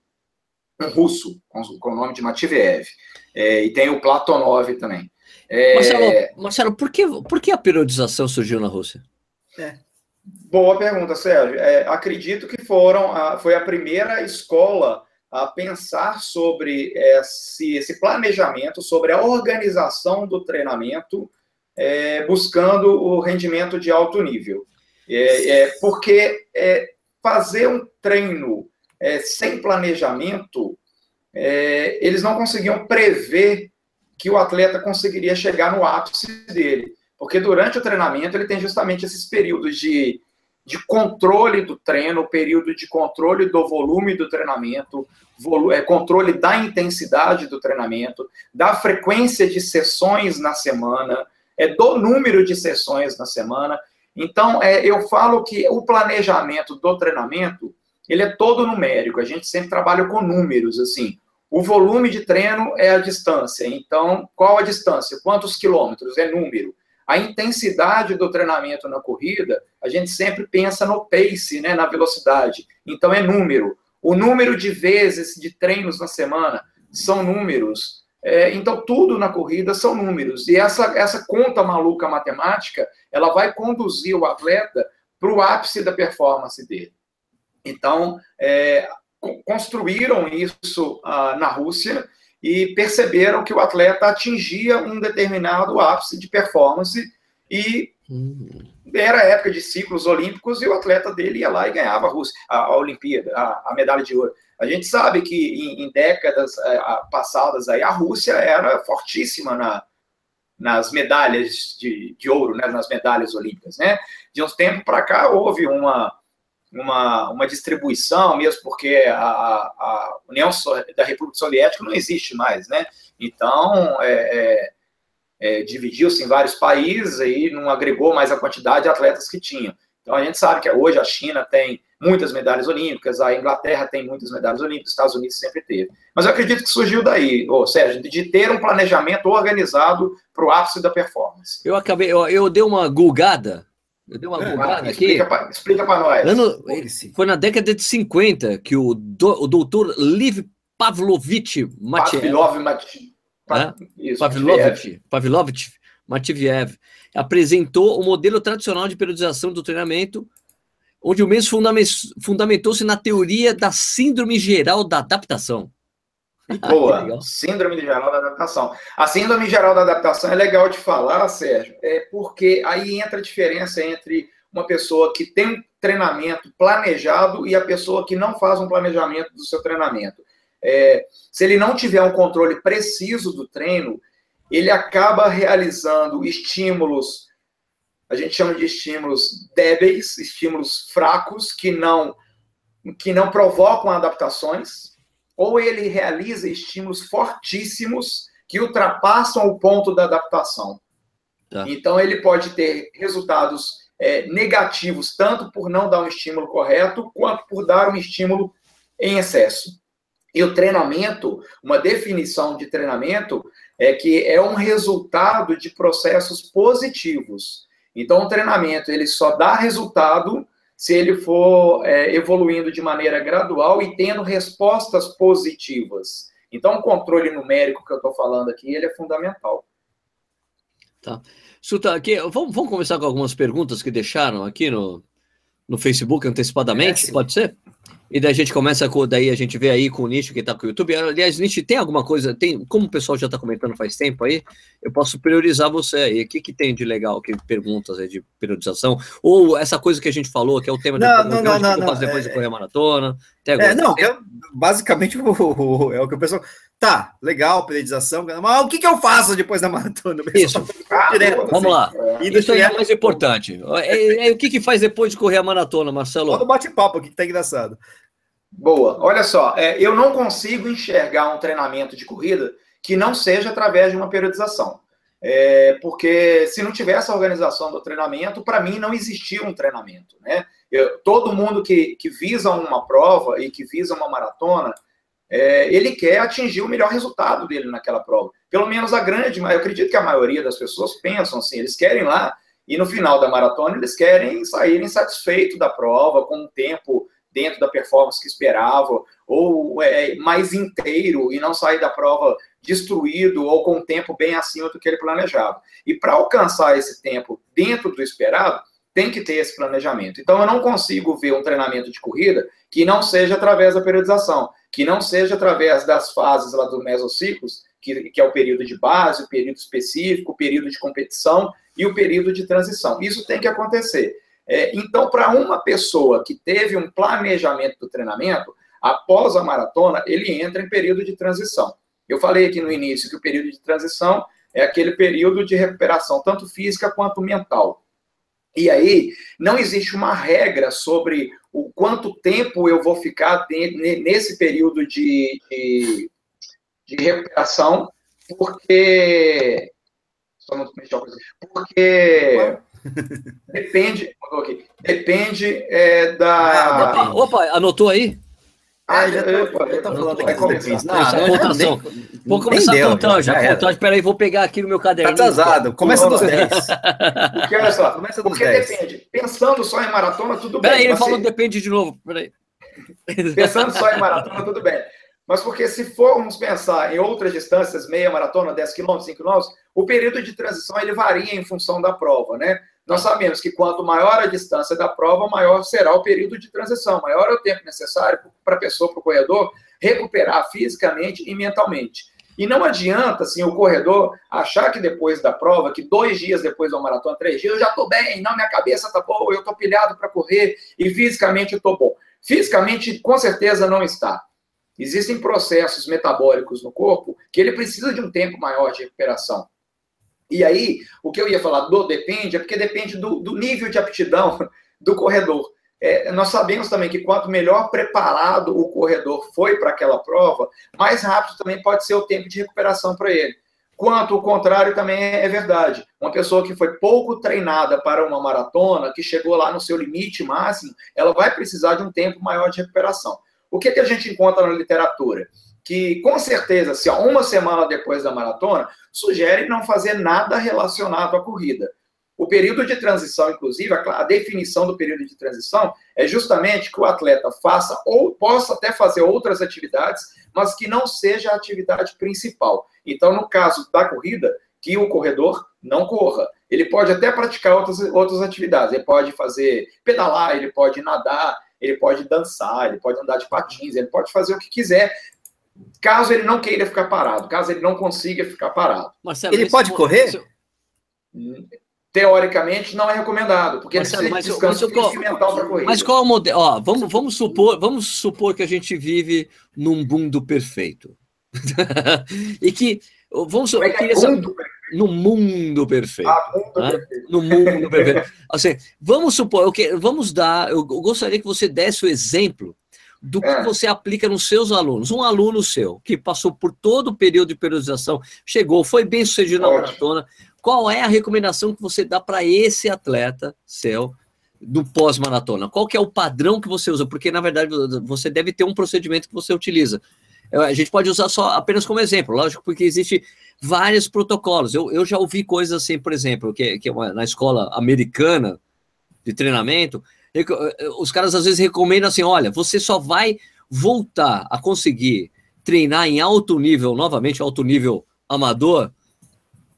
um russo, com, com o nome de Matveev. É, e tem o Platonov também. É, Marcelo, Marcelo por, que, por que a periodização surgiu na Rússia? É. Boa pergunta, Sérgio. É, acredito que foram a, foi a primeira escola a pensar sobre esse, esse planejamento, sobre a organização do treinamento, é, buscando o rendimento de alto nível. É, é porque é, fazer um treino é, sem planejamento, é, eles não conseguiam prever que o atleta conseguiria chegar no ápice dele. Porque durante o treinamento ele tem justamente esses períodos de, de controle do treino, período de controle do volume do treinamento, volu é, controle da intensidade do treinamento, da frequência de sessões na semana, é, do número de sessões na semana. Então, é, eu falo que o planejamento do treinamento, ele é todo numérico, a gente sempre trabalha com números, assim, o volume de treino é a distância, então, qual a distância? Quantos quilômetros? É número. A intensidade do treinamento na corrida, a gente sempre pensa no pace, né, na velocidade. Então é número. O número de vezes de treinos na semana são números. É, então tudo na corrida são números. E essa, essa conta maluca matemática, ela vai conduzir o atleta para o ápice da performance dele. Então, é, construíram isso ah, na Rússia e perceberam que o atleta atingia um determinado ápice de performance e hum. era época de ciclos olímpicos e o atleta dele ia lá e ganhava a, Rússia, a, a Olimpíada, a, a, medalha de ouro. A gente sabe que em, em décadas é, passadas aí a Rússia era fortíssima na, nas medalhas de, de ouro, né, nas medalhas olímpicas, né? De uns tempos para cá houve uma uma, uma distribuição, mesmo porque a, a União da República Soviética não existe mais, né? Então, é, é, é, dividiu-se em vários países e não agregou mais a quantidade de atletas que tinham. Então, a gente sabe que hoje a China tem muitas medalhas olímpicas, a Inglaterra tem muitas medalhas olímpicas, os Estados Unidos sempre teve. Mas eu acredito que surgiu daí, ou seja, de ter um planejamento organizado para o ápice da performance. Eu acabei, eu, eu dei uma gulgada eu dei uma é, bugada aqui. Explica para nós. Ano, foi na década de 50 que o, do, o doutor Liv Pavlovich Matiev. Pavlov, né? Isso, Pavlovich, Pavlovich Matveev apresentou o modelo tradicional de periodização do treinamento, onde o mesmo fundamentou-se na teoria da síndrome geral da adaptação. Boa. síndrome geral da adaptação. A síndrome geral da adaptação é legal de falar, Sérgio, é porque aí entra a diferença entre uma pessoa que tem um treinamento planejado e a pessoa que não faz um planejamento do seu treinamento. É, se ele não tiver um controle preciso do treino, ele acaba realizando estímulos, a gente chama de estímulos débeis, estímulos fracos, que não, que não provocam adaptações, ou ele realiza estímulos fortíssimos que ultrapassam o ponto da adaptação. Tá. Então, ele pode ter resultados é, negativos, tanto por não dar um estímulo correto, quanto por dar um estímulo em excesso. E o treinamento, uma definição de treinamento, é que é um resultado de processos positivos. Então, o treinamento ele só dá resultado se ele for é, evoluindo de maneira gradual e tendo respostas positivas. Então, o controle numérico que eu estou falando aqui, ele é fundamental. Tá. Suta, aqui, vamos, vamos começar com algumas perguntas que deixaram aqui no, no Facebook antecipadamente, é, pode ser? E daí a gente começa com, daí a gente vê aí com o Nicho que está com o YouTube. Aliás, Nicho, tem alguma coisa, tem, como o pessoal já está comentando faz tempo aí, eu posso priorizar você aí. O que, que tem de legal, que perguntas aí de priorização? Ou essa coisa que a gente falou, que é o tema não, de não, não, não, não, fazer depois é, de correr a maratona. É, não, é, basicamente o, o, é o que o pessoal. Tá, legal, periodização, mas o que, que eu faço depois da maratona? Isso, ah, direto, vamos assim. lá. E Isso aí é mais importante. É, é, o que, que faz depois de correr a maratona, Marcelo? O bate-papo aqui que tá engraçado. Boa. Olha só, é, eu não consigo enxergar um treinamento de corrida que não seja através de uma periodização. É, porque se não tivesse a organização do treinamento, para mim não existia um treinamento. Né? Eu, todo mundo que, que visa uma prova e que visa uma maratona, é, ele quer atingir o melhor resultado dele naquela prova. Pelo menos a grande, eu acredito que a maioria das pessoas pensam assim, eles querem lá, e no final da maratona eles querem saírem satisfeitos da prova, com um tempo dentro da performance que esperava, ou é, mais inteiro e não sair da prova destruído ou com um tempo bem acima do que ele planejava. E para alcançar esse tempo dentro do esperado, tem que ter esse planejamento. Então, eu não consigo ver um treinamento de corrida que não seja através da periodização, que não seja através das fases lá do mesociclos, que, que é o período de base, o período específico, o período de competição e o período de transição. Isso tem que acontecer. É, então, para uma pessoa que teve um planejamento do treinamento, após a maratona, ele entra em período de transição. Eu falei aqui no início que o período de transição é aquele período de recuperação, tanto física quanto mental. E aí, não existe uma regra sobre o quanto tempo eu vou ficar nesse período de, de, de recuperação, porque. Só não mexer Porque Depende, depende é, da. Ah, Opa, anotou aí? Ah, já tô, falando aqui depends. Não, não, Vou começar deu, a contar já. já contagem, peraí, vou pegar aqui no meu caderno. Tá atrasado, começa dos 10. Porque olha só, começa dos porque 10. depende. Pensando só em maratona, tudo bem. Peraí, ele falou depende de novo. Peraí. Pensando só em maratona, tudo bem. Mas porque se formos pensar em outras distâncias, meia maratona, 10 km, 5 km, o período de transição ele varia em função da prova, né? Nós sabemos que quanto maior a distância da prova, maior será o período de transição, maior é o tempo necessário para a pessoa, para o corredor, recuperar fisicamente e mentalmente. E não adianta, assim, o corredor achar que depois da prova, que dois dias depois da maratona, três dias, eu já estou bem, não, minha cabeça está boa, eu estou pilhado para correr e fisicamente eu estou bom. Fisicamente, com certeza, não está. Existem processos metabólicos no corpo que ele precisa de um tempo maior de recuperação. E aí, o que eu ia falar do depende, é porque depende do, do nível de aptidão do corredor. É, nós sabemos também que quanto melhor preparado o corredor foi para aquela prova, mais rápido também pode ser o tempo de recuperação para ele. Quanto o contrário também é, é verdade. Uma pessoa que foi pouco treinada para uma maratona, que chegou lá no seu limite máximo, ela vai precisar de um tempo maior de recuperação. O que, que a gente encontra na literatura? Que, com certeza, se uma semana depois da maratona, sugere não fazer nada relacionado à corrida. O período de transição, inclusive, a, definição do período de transição é justamente que o atleta faça ou possa até fazer outras atividades, mas que não seja a atividade principal. Então, no caso da corrida, que o corredor não corra. Ele pode até praticar outras, outras atividades. Ele pode fazer pedalar, ele pode nadar, ele pode dançar, ele pode andar de patins, ele pode fazer o que quiser, caso ele não queira ficar parado, caso ele não consiga ficar parado. Marcelo, ele pode correr? Teoricamente não é recomendado, porque Marcelo, ele precisa de descanso mas, mental para correr. Mas qual é o modelo? Ó, vamos, vamos, supor, vamos supor que a gente vive num mundo perfeito. e que vamos supor, que essa, no mundo perfeito. Ah, mundo né? perfeito. No mundo perfeito. Assim, vamos supor, eu que, vamos dar, eu gostaria que você desse o exemplo do que é. você aplica nos seus alunos. Um aluno seu, que passou por todo o período de periodização, chegou, foi bem sucedido na maratona, qual é a recomendação que você dá para esse atleta seu do pós-maratona? Qual que é o padrão que você usa? Porque, na verdade, você deve ter um procedimento que você utiliza. A gente pode usar só apenas como exemplo, lógico, porque existe vários protocolos. Eu, eu já ouvi coisas assim, por exemplo, que, que é na escola americana de treinamento, os caras às vezes recomendam assim: olha, você só vai voltar a conseguir treinar em alto nível, novamente, alto nível amador,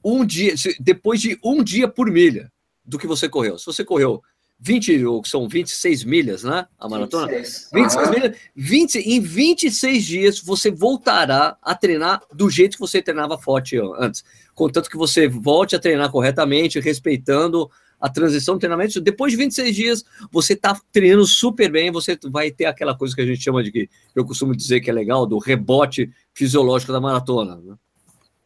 um dia, depois de um dia por milha do que você correu. Se você correu 20, ou são 26 milhas, né? A maratona? 26, 26 uhum. milhas. 20, em 26 dias você voltará a treinar do jeito que você treinava forte antes. Contanto que você volte a treinar corretamente, respeitando a transição do treinamento. Depois de 26 dias, você está treinando super bem, você vai ter aquela coisa que a gente chama de que eu costumo dizer que é legal, do rebote fisiológico da maratona. Né?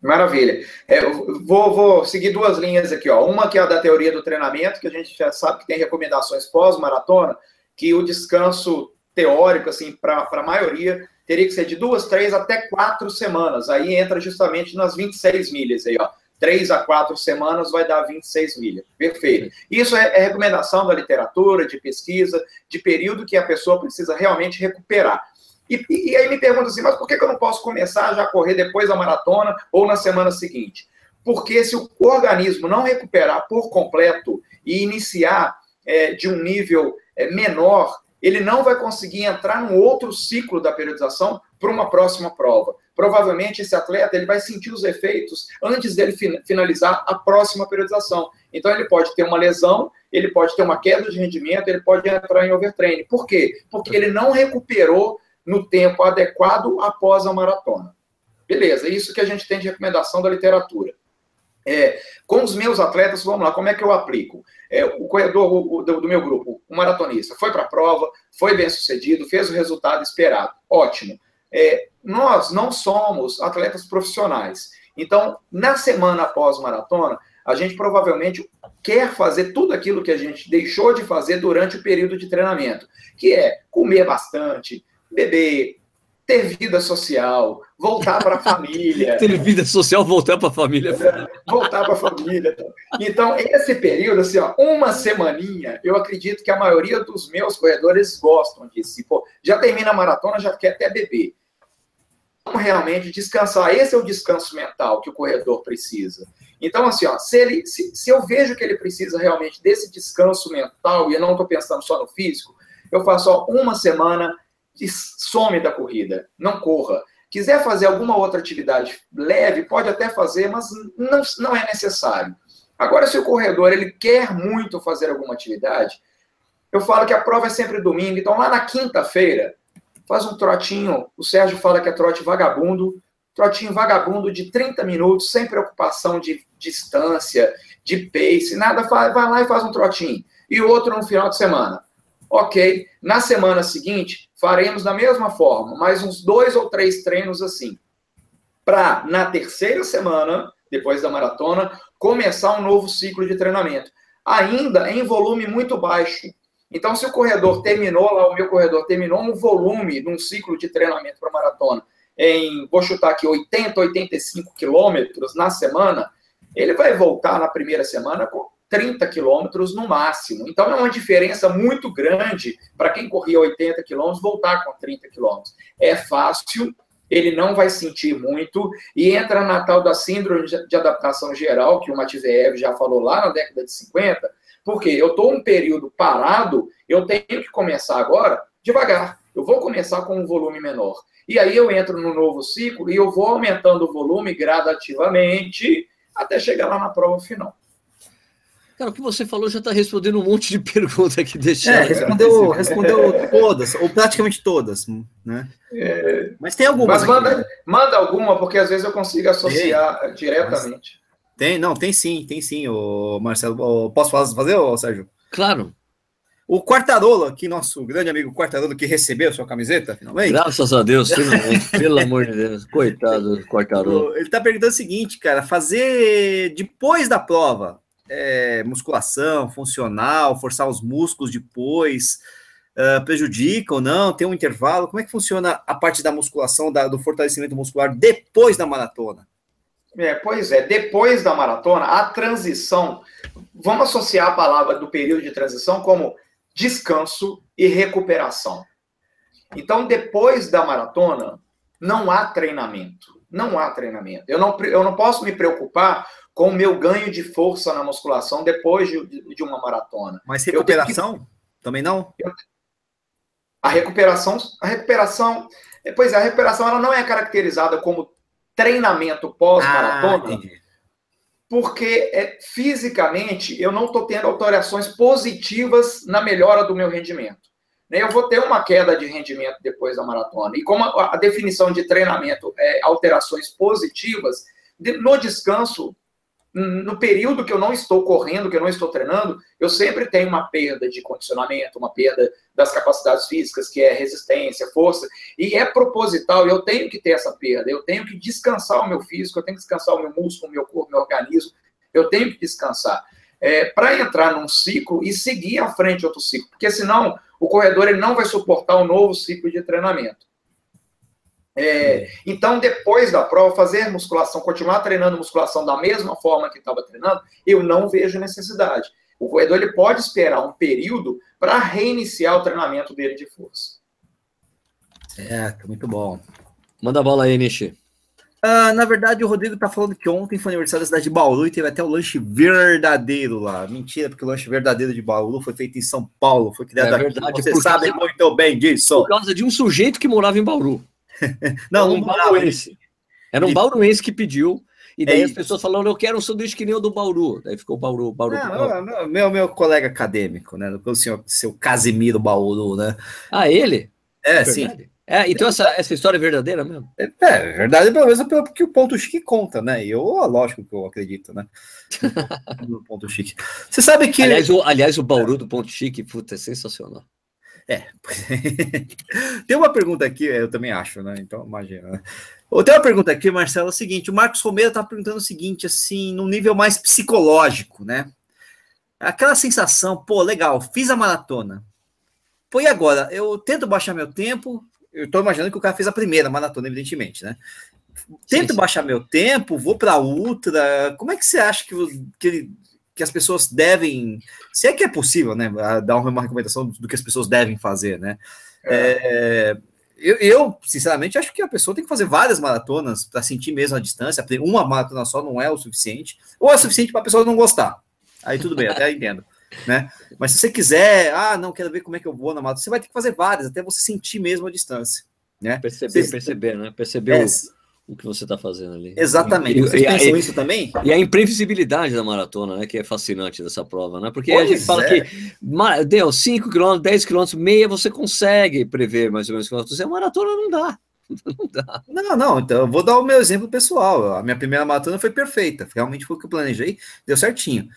Maravilha. É, vou, vou, seguir duas linhas aqui. Ó. Uma que é a da teoria do treinamento, que a gente já sabe que tem recomendações pós-maratona, que o descanso teórico, assim, para a maioria, teria que ser de duas, três até quatro semanas. Aí entra justamente nas 26 milhas aí, ó. 3 a 4 semanas vai dar 26 milhas. Perfeito. Isso é, é recomendação da literatura, de pesquisa, de período que a pessoa precisa realmente recuperar. E, e, aí me pergunta assim, mas por que eu não posso começar já a correr depois da maratona ou na semana seguinte? Porque se o organismo não recuperar por completo e iniciar é, de um nível é, menor, ele não vai conseguir entrar num outro ciclo da periodização para uma próxima prova provavelmente esse atleta ele vai sentir os efeitos antes dele finalizar a próxima periodização. Então ele pode ter uma lesão, ele pode ter uma queda de rendimento, ele pode entrar em overtraining. Por quê? Porque ele não recuperou no tempo adequado após a maratona. Beleza, isso que a gente tem de recomendação da literatura. É, com os meus atletas, vamos lá, como é que eu aplico? É, o corredor do, do, meu grupo, o maratonista, foi para a prova, foi bem sucedido, fez o resultado esperado. Ótimo. É, nós não somos atletas profissionais. Então, na semana após maratona, a gente provavelmente quer fazer tudo aquilo que a gente deixou de fazer durante o período de treinamento, que é comer bastante, beber ter vida social, voltar para a família. ter vida social, voltar para a família. voltar para a família. Então, esse período, assim, ó, uma semaninha, eu acredito que a maioria dos meus corredores gostam disso. Pô, já termina a maratona, já quer até beber. Realmente descansar. Esse é o descanso mental que o corredor precisa. Então, assim, ó, se, ele, se, se eu vejo que ele precisa realmente desse descanso mental, e eu não estou pensando só no físico, eu faço ó, uma semana que some da corrida, não corra. Quiser fazer alguma outra atividade leve, pode até fazer, mas não, não é necessário. Agora, se o corredor ele quer muito fazer alguma atividade, eu falo que a prova é sempre domingo, então lá na quinta-feira, faz um trotinho. O Sérgio fala que é trote vagabundo, trotinho vagabundo de 30 minutos, sem preocupação de distância, de pace, nada, vai lá e faz um trotinho. E outro no final de semana. Ok, na semana seguinte, faremos da mesma forma, mais uns dois ou três treinos assim, para na terceira semana, depois da maratona, começar um novo ciclo de treinamento, ainda em volume muito baixo. Então, se o corredor terminou lá, o meu corredor terminou um volume num ciclo de treinamento para maratona em, vou chutar aqui, 80, 85 quilômetros na semana, ele vai voltar na primeira semana com 30 quilômetros no máximo. Então é uma diferença muito grande para quem corria 80 quilômetros voltar com 30 quilômetros. É fácil, ele não vai sentir muito e entra na tal da síndrome de adaptação geral, que o Matveev já falou lá na década de 50, porque eu estou um período parado, eu tenho que começar agora devagar. Eu vou começar com um volume menor. E aí eu entro no novo ciclo e eu vou aumentando o volume gradativamente até chegar lá na prova final. Cara, o que você falou já está respondendo um monte de perguntas aqui deixadas. É, respondeu, respondeu todas, ou praticamente todas, né? É, mas tem algumas. Mas manda, aqui, manda alguma, porque às vezes eu consigo associar tem, diretamente. Tem, não, tem sim, tem sim, o Marcelo. Posso fazer, ô, Sérgio? Claro. O Quartarolo, aqui, nosso grande amigo Quartarolo, que recebeu a sua camiseta, finalmente. Graças a Deus, finalmente, pelo amor de Deus. Coitado do Quartarolo. Ele está perguntando o seguinte, cara, fazer depois da prova, é, musculação, funcional, forçar os músculos depois, uh, prejudica ou não? Tem um intervalo? Como é que funciona a parte da musculação, da, do fortalecimento muscular depois da maratona? É, pois é, depois da maratona, a transição, vamos associar a palavra do período de transição como descanso e recuperação. Então, depois da maratona, não há treinamento. Não há treinamento. Eu não, eu não posso me preocupar com o meu ganho de força na musculação depois de, de uma maratona. Mas recuperação? Que... Também não? A recuperação, a recuperação, pois é, a recuperação ela não é caracterizada como treinamento pós-maratona, ah, porque é, fisicamente eu não estou tendo alterações positivas na melhora do meu rendimento. Né? Eu vou ter uma queda de rendimento depois da maratona. E como a, a definição de treinamento é alterações positivas, de, no descanso no período que eu não estou correndo, que eu não estou treinando, eu sempre tenho uma perda de condicionamento, uma perda das capacidades físicas, que é resistência, força, e é proposital, eu tenho que ter essa perda, eu tenho que descansar o meu físico, eu tenho que descansar o meu músculo, o meu corpo, o meu organismo, eu tenho que descansar. É, para entrar num ciclo e seguir à frente outro ciclo, porque senão o corredor ele não vai suportar um novo ciclo de treinamento. É, então, depois da prova, fazer musculação, continuar treinando musculação da mesma forma que estava treinando, eu não vejo necessidade. O corredor ele pode esperar um período para reiniciar o treinamento dele de força. Certo, muito bom. Manda a bola aí, Nishi. Uh, na verdade, o Rodrigo tá falando que ontem foi aniversário da cidade de Bauru e teve até o lanche verdadeiro lá. Mentira, porque o lanche verdadeiro de Bauru foi feito em São Paulo, foi criado é verdade, aqui. Você sabe causa, muito bem disso. Por causa de um sujeito que morava em Bauru. não, um bauruense. Era um bauruense que pediu. E daí é as pessoas falaram, eu quero um sanduíche que nem o do Bauru. Daí ficou Bauru, Bauru. Não, Bauru. Meu, meu colega acadêmico, né? O senhor, seu Casimiro Bauru, né? Ah, ele? É, é sim. É, então essa, essa história é verdadeira mesmo? É, é verdade, pelo menos porque o ponto chique conta, né? E eu, lógico que eu acredito, né? No ponto chique. Você sabe que. Aliás, o, aliás, o Bauru do ponto chique, puta, é sensacional. É. Tem uma pergunta aqui, eu também acho, né? Então, imagina. Tem uma pergunta aqui, Marcelo, é o seguinte: o Marcos Romero está perguntando o seguinte, assim, num nível mais psicológico, né? Aquela sensação, pô, legal, fiz a maratona. Pô, e agora? Eu tento baixar meu tempo, eu tô imaginando que o cara fez a primeira maratona, evidentemente, né? Tento sim, sim. baixar meu tempo, vou para ultra. Como é que você acha que, que, que as pessoas devem, se é que é possível, né, dar uma recomendação do que as pessoas devem fazer, né? É. É, eu, eu, sinceramente, acho que a pessoa tem que fazer várias maratonas para sentir mesmo a distância. Uma maratona só não é o suficiente, ou é suficiente para a pessoa não gostar. Aí tudo bem, até entendo. Né? Mas se você quiser, ah, não, quero ver como é que eu vou na maratona, você vai ter que fazer várias, até você sentir mesmo a distância. Né? Perceber, você, perceber, né? Perceber é, o, o que você está fazendo ali. Exatamente. Vocês e, pensam e, isso também? E a imprevisibilidade da maratona, né? Que é fascinante dessa prova, né? Porque pois a gente fala é. que deu 5 km, 10 km, meia, você consegue prever mais ou menos quanto. A maratona não dá. Não dá. Não, não, então eu vou dar o meu exemplo pessoal. A minha primeira maratona foi perfeita. Realmente foi o que eu planejei, deu certinho.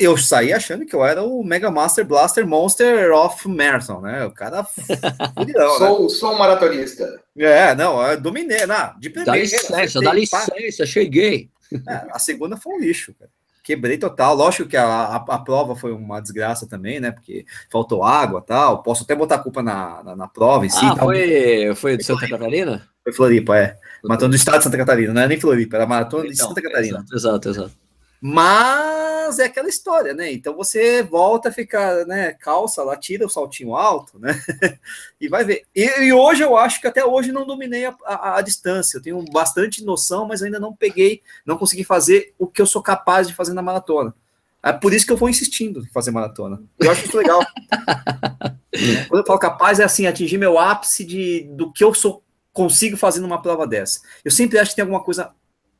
Eu saí achando que eu era o Mega Master Blaster Monster of Marathon, né? O cara fudidão, sou, né? sou um maratonista. É, não, eu dominei, não, de primeira. Dá licença, dá licença, cheguei. É, a segunda foi um lixo, cara. Quebrei total. Lógico que a, a, a, prova foi uma desgraça também, né? Porque faltou água tal. Posso até botar a culpa na, na, na prova em si. Ah, foi, foi de Santa Catarina? Foi Floripa, é. Maratona do estado de Santa Catarina, não é nem Floripa, era maratona então, de Santa Catarina. Exato, exato, exato. Mas é aquela história, né? Então você volta a ficar, né? Calça lá, tira o saltinho alto, né? e vai ver. E, e, hoje eu acho que até hoje não dominei a, a, a, distância. Eu tenho bastante noção, mas ainda não peguei, não consegui fazer o que eu sou capaz de fazer na maratona. É por isso que eu vou insistindo em fazer maratona. Eu acho isso legal. Quando eu falo capaz, é assim, atingir meu ápice de, do que eu sou consigo fazer numa prova dessa. Eu sempre acho que tem alguma coisa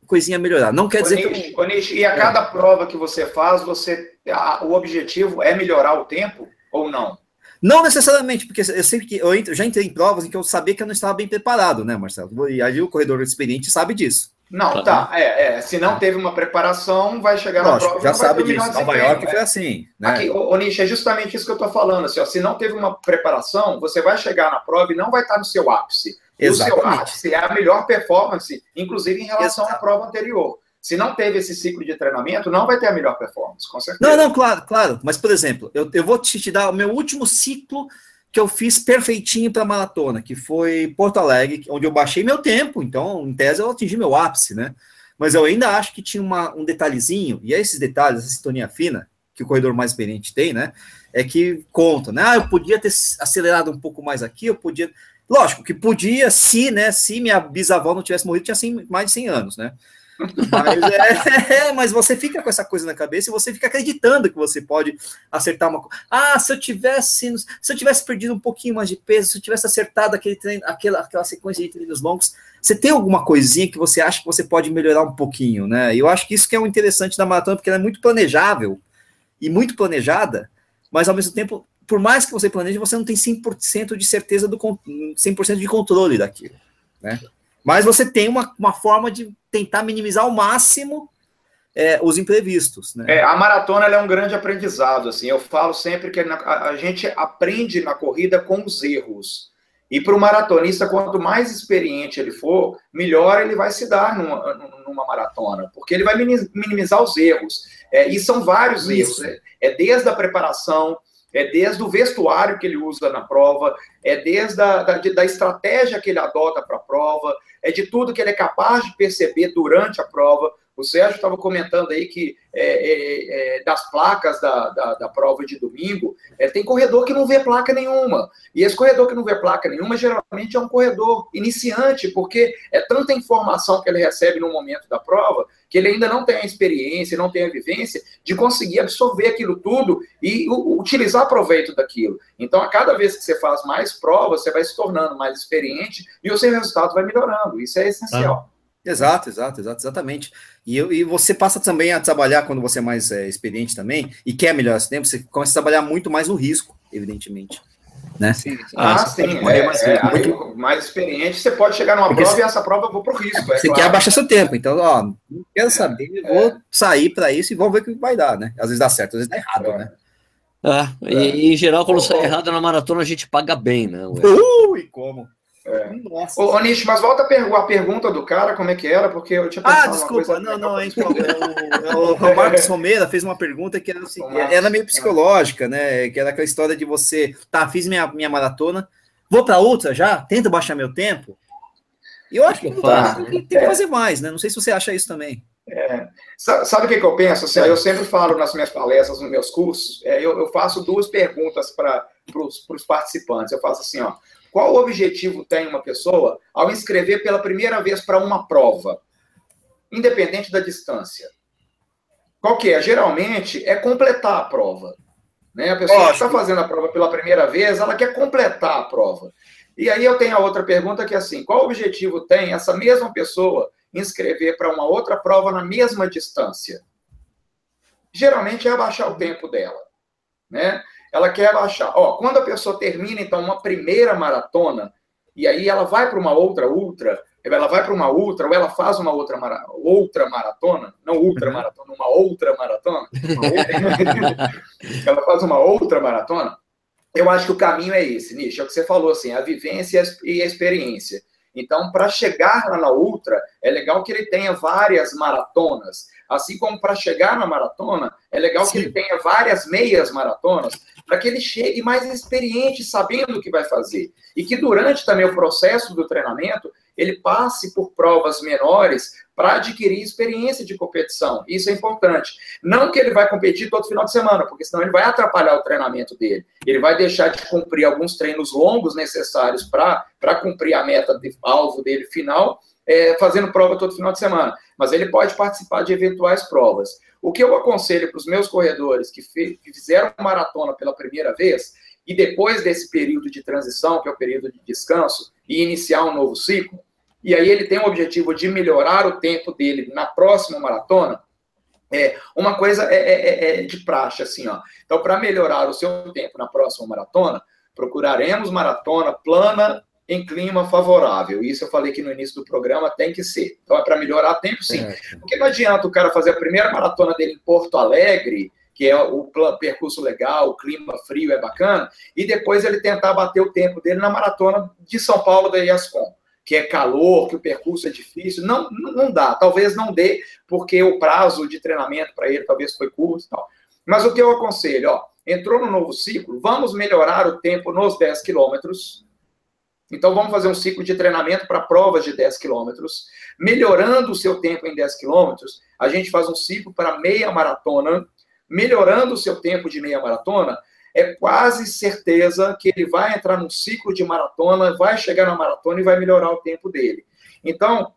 coisinha a melhorar. Não quer dizer Onish, que. Onish, e a cada é. prova que você faz, você a, o objetivo é melhorar o tempo ou não? Não necessariamente, porque eu sempre que eu, entro, já entrei em provas em que eu sabia que eu não estava bem preparado, né, Marcelo? E aí o corredor experiente sabe disso. Não, tá. É, é, se não teve uma preparação, vai chegar Lógico, na prova. Já sabe disso. Nova York foi assim. Né? Aqui, o, Nish, é justamente isso que eu estou falando. Assim, ó, se não teve uma preparação, você vai chegar na prova e não vai estar no seu ápice. Exatamente. o seu ápice é a melhor performance, inclusive em relação Exato. à prova anterior. Se não teve esse ciclo de treinamento, não vai ter a melhor performance, com certeza. Não, não, claro, claro. Mas, por exemplo, eu, eu vou te, te dar o meu último ciclo que eu fiz perfeitinho para maratona, que foi Porto Alegre, onde eu baixei meu tempo, então, em tese, eu atingi meu ápice, né? Mas eu ainda acho que tinha uma, um detalhezinho, e é esses detalhes, essa sintonia fina, que o corredor mais experiente tem, né? É que conta, né? Ah, eu podia ter acelerado um pouco mais aqui, eu podia. Lógico que podia, se, né? Se minha bisavó não tivesse morrido, tinha assim, mais de 100 anos, né? Mas, é, mas você fica com essa coisa na cabeça e você fica acreditando que você pode acertar uma coisa. Ah, se eu tivesse, se eu tivesse perdido um pouquinho mais de peso, se eu tivesse acertado aquele treino, aquela, aquela sequência de treinos longos, você tem alguma coisinha que você acha que você pode melhorar um pouquinho, né? E eu acho que isso que é o interessante da maratona, porque ela é muito planejável e muito planejada, mas ao mesmo tempo, por mais que você planeje, você não tem 100% de certeza do 100% de controle daquilo, né? Mas você tem uma, uma forma de tentar minimizar ao máximo é, os imprevistos. Né? É, a maratona é um grande aprendizado. Assim, eu falo sempre que a, gente aprende na corrida com os erros. E para o maratonista, quanto mais experiente ele for, melhor ele vai se dar numa, numa maratona, porque ele vai minimizar os erros. É, e são vários Isso. erros. É, é desde a preparação, é desde o vestuário que ele usa na prova, é desde a da, da estratégia que ele adota para a prova, é de tudo que ele é capaz de perceber durante a prova. O Sérgio estava comentando aí que é, é, é, das placas da, da, da, prova de domingo, é, tem corredor que não vê placa nenhuma. E esse corredor que não vê placa nenhuma, geralmente é um corredor iniciante, porque é tanta informação que ele recebe no momento da prova, que ele ainda não tem a experiência, não tem a vivência de conseguir absorver aquilo tudo e utilizar proveito daquilo. Então, a cada vez que você faz mais provas, você vai se tornando mais experiente e o seu resultado vai melhorando. Isso é essencial. Ah. Exato, exato, exato, exatamente. E, e você passa também a trabalhar quando você é mais é, experiente também e quer melhorar esse tempo, você começa a trabalhar muito mais o risco, evidentemente. Né? Sim, sim. Ah, ah sim. É, mais, é, muito... mais experiente, você pode chegar numa Porque prova se... e essa prova eu vou para o risco. É você claro. quer abaixar seu tempo, então, ó, não quero saber, é. vou sair para isso e vamos ver o que vai dar, né? Às vezes dá certo, às vezes dá errado, né? Ah, e, e, em geral, quando sai errado na maratona, a gente paga bem, né? Ui, como? É. Nossa. Ô, Nish, mas volta a, pergu a, pergunta do cara, como é que era, porque eu tinha pensado Ah, desculpa, não, não, então, é o, o Marcos Romeira fez uma pergunta que era, assim, era meio psicológica, né? Que era aquela história de você, tá, fiz minha, minha maratona, vou para outra já, tento baixar meu tempo. E eu acho que tá, tem, tem que é. fazer mais, né? Não sei se você acha isso também. É. Sabe o que, que, eu penso? Assim, eu sempre falo nas minhas palestras, nos meus cursos, é, eu, eu, faço duas perguntas para os participantes. Eu faço assim, ó, qual objetivo tem uma pessoa ao inscrever pela primeira vez para uma prova, independente da distância? Qual que é? Geralmente é completar a prova. Né? A pessoa que está fazendo a prova pela primeira vez, ela quer completar a prova. E aí eu tenho a outra pergunta que é assim, qual objetivo tem essa mesma pessoa inscrever para uma outra prova na mesma distância? Geralmente é abaixar o tempo dela, né? Ela quer abaixar. Ó, quando a pessoa termina então uma primeira maratona e aí ela vai para uma outra ultra, ela vai para uma ultra ou ela faz uma outra mara, outra maratona, não ultra maratona, uma outra maratona, uma outra, ela faz uma outra maratona. Eu acho que o caminho é esse, Nish, é o que você falou assim, a vivência e a experiência. Então, para chegar lá na ultra, é legal que ele tenha várias maratonas. Assim como para chegar na maratona, é legal Sim. que ele tenha várias meias maratonas, para que ele chegue mais experiente, sabendo o que vai fazer. E que durante também o processo do treinamento, ele passe por provas menores para adquirir experiência de competição. Isso é importante. Não que ele vai competir todo final de semana, porque senão ele vai atrapalhar o treinamento dele. Ele vai deixar de cumprir alguns treinos longos necessários para cumprir a meta de alvo dele final, é, fazendo prova todo final de semana. Mas ele pode participar de eventuais provas. O que eu aconselho para os meus corredores que, que fizeram maratona pela primeira vez e depois desse período de transição, que é o período de descanso, e iniciar um novo ciclo, e aí ele tem o objetivo de melhorar o tempo dele na próxima maratona, é, uma coisa é, é, é, é de praxe, assim, ó. Então, para melhorar o seu tempo na próxima maratona, procuraremos maratona plana em clima favorável. Isso eu falei que no início do programa tem que ser. Então, é para melhorar tempo, sim. É. Porque não adianta o cara fazer a primeira maratona dele em Porto Alegre, que é o percurso legal, o clima frio é bacana, e depois ele tentar bater o tempo dele na maratona de São Paulo da IASCOM que é calor, que o percurso é difícil. Não, não dá. Talvez não dê, porque o prazo de treinamento para ele talvez foi curto e tal. Mas o que eu aconselho, ó, entrou no novo ciclo, vamos melhorar o tempo nos 10 quilômetros. Então, vamos fazer um ciclo de treinamento para provas de 10 quilômetros. Melhorando o seu tempo em 10 quilômetros, a gente faz um ciclo para meia maratona. Melhorando o seu tempo de meia maratona, é quase certeza que ele vai entrar num ciclo de maratona, vai chegar na maratona e vai melhorar o tempo dele. Então,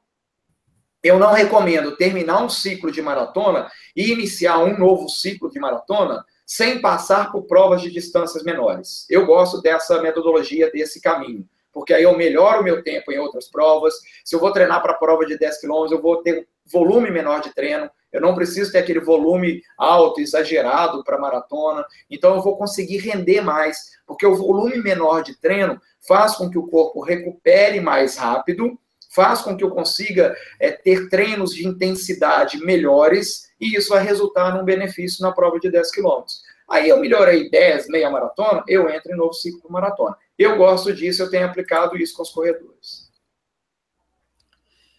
eu não recomendo terminar um ciclo de maratona e iniciar um novo ciclo de maratona sem passar por provas de distâncias menores. Eu gosto dessa metodologia, desse caminho porque aí eu melhoro o meu tempo em outras provas. Se eu vou treinar para a prova de 10 quilômetros, eu vou ter um volume menor de treino, eu não preciso ter aquele volume alto, exagerado para maratona, então eu vou conseguir render mais, porque o volume menor de treino faz com que o corpo recupere mais rápido, faz com que eu consiga é, ter treinos de intensidade melhores, e isso vai resultar num benefício na prova de 10 quilômetros. Aí eu melhorei 10, meia maratona, eu entro em novo ciclo maratona. Eu gosto disso, eu tenho aplicado isso com os corredores.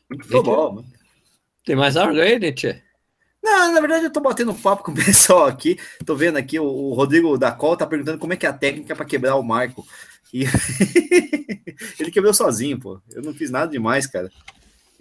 Muito bom. Tem mais algo aí, Nietzsche? Não, na verdade eu tô batendo papo com o pessoal aqui. Tô vendo aqui o, o Rodrigo da Col tá perguntando como é que é a técnica para quebrar o Marco. E ele quebrou sozinho, pô. Eu não fiz nada demais, cara.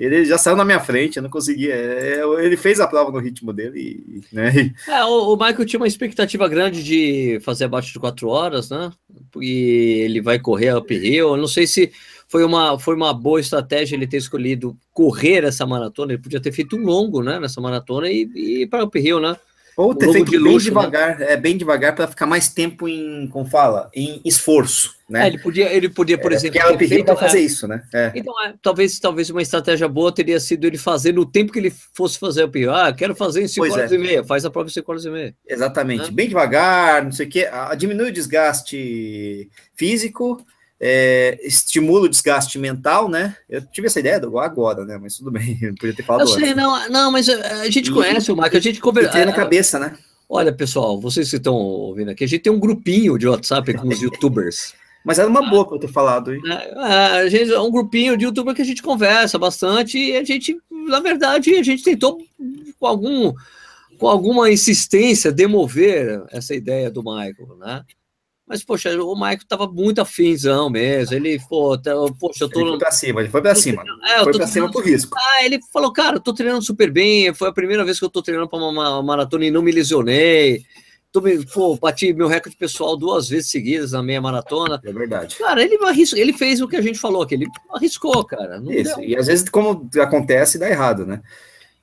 Ele já saiu na minha frente, eu não conseguia. É, ele fez a prova no ritmo dele, né? É, o, o Michael tinha uma expectativa grande de fazer abaixo de quatro horas, né? E ele vai correr uphill. Eu não sei se foi uma, foi uma boa estratégia ele ter escolhido correr essa maratona. Ele podia ter feito um longo, né? Nessa maratona e, e ir para uphill, né? Ou ter feito de bem luxo, né? devagar, né? é bem devagar para ficar mais tempo em, como fala, em esforço, né? É, ele podia, ele podia, por é, exemplo, ter feito, fazer é, isso, né? É. Então, é, talvez, talvez uma estratégia boa teria sido ele fazer no tempo que ele fosse fazer o pior. Ah, quero fazer em 5 horas é. e meia, faz a prova em 5 horas e meia. Exatamente, né? bem devagar, não sei o quê, diminui o desgaste físico, é, estimula o desgaste mental, né? Eu tive essa ideia agora, né? Mas tudo bem, eu podia ter falado Eu sei, antes. não, não, mas a gente e, conhece o Marco, a gente conversa. na cabeça, né? Olha, pessoal, vocês que estão ouvindo aqui, a gente tem um grupinho de WhatsApp com os youtubers. Mas era uma boa para eu ter falado. Hein? É, a gente, é um grupinho de youtuber que a gente conversa bastante e a gente, na verdade, a gente tentou com algum com alguma insistência demover essa ideia do Michael, né? Mas, poxa, o Michael tava muito afinzão mesmo. Ele, pô, tá, poxa, eu tô. Ele foi pra cima, ele foi pra cima. É, foi pra cima pro risco. Ah, ele falou, cara, eu tô treinando super bem. Foi a primeira vez que eu tô treinando pra uma maratona e não me lesionei. Tô, pô, bati meu recorde pessoal duas vezes seguidas na meia maratona. É verdade. Cara, ele, arriscou, ele fez o que a gente falou, que ele arriscou, cara. Isso, deu. e às vezes, como acontece, dá errado, né?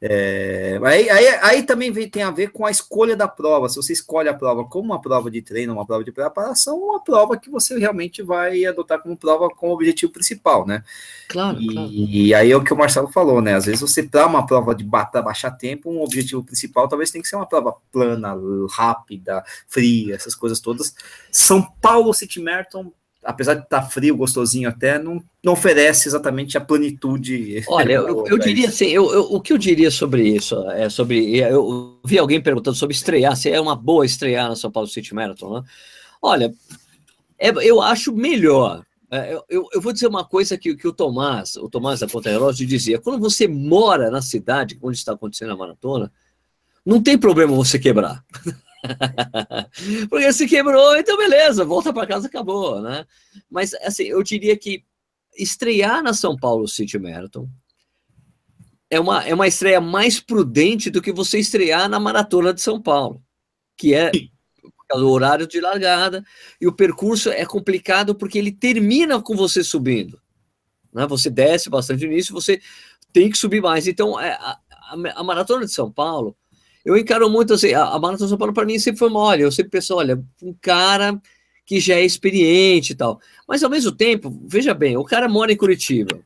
É, aí, aí, aí, também vem, tem a ver com a escolha da prova. Se você escolhe a prova como uma prova de treino, uma prova de preparação, uma prova que você realmente vai adotar como prova com o objetivo principal, né? Claro. E, claro. e aí é o que o Marcelo falou, né? Às vezes você para uma prova de baixar, baixar tempo, um objetivo principal talvez tem que ser uma prova plana, rápida, fria, essas coisas todas. São Paulo City Marathon apesar de estar tá frio, gostosinho até, não, não oferece exatamente a plenitude. Olha, eu, eu diria assim, eu, eu, o que eu diria sobre isso é sobre. Eu vi alguém perguntando sobre estrear, se é uma boa estrear na São Paulo City Marathon, né? Olha, é, eu acho melhor. É, eu, eu, vou dizer uma coisa que, que o Tomás, o Tomás da Ponta Relógio dizia: quando você mora na cidade onde está acontecendo a maratona, não tem problema você quebrar. Porque se quebrou, então beleza, volta para casa, acabou, né? Mas assim, eu diria que estrear na São Paulo City Marathon é uma, é uma estreia mais prudente do que você estrear na Maratona de São Paulo, que é o horário de largada, e o percurso é complicado porque ele termina com você subindo. Né? Você desce bastante no início, você tem que subir mais. Então, é, a, a, a Maratona de São Paulo eu encaro muito assim, a, a Maratona São Paulo para mim sempre foi uma, olha, eu sempre penso, olha, um cara que já é experiente e tal. Mas ao mesmo tempo, veja bem, o cara mora em Curitiba,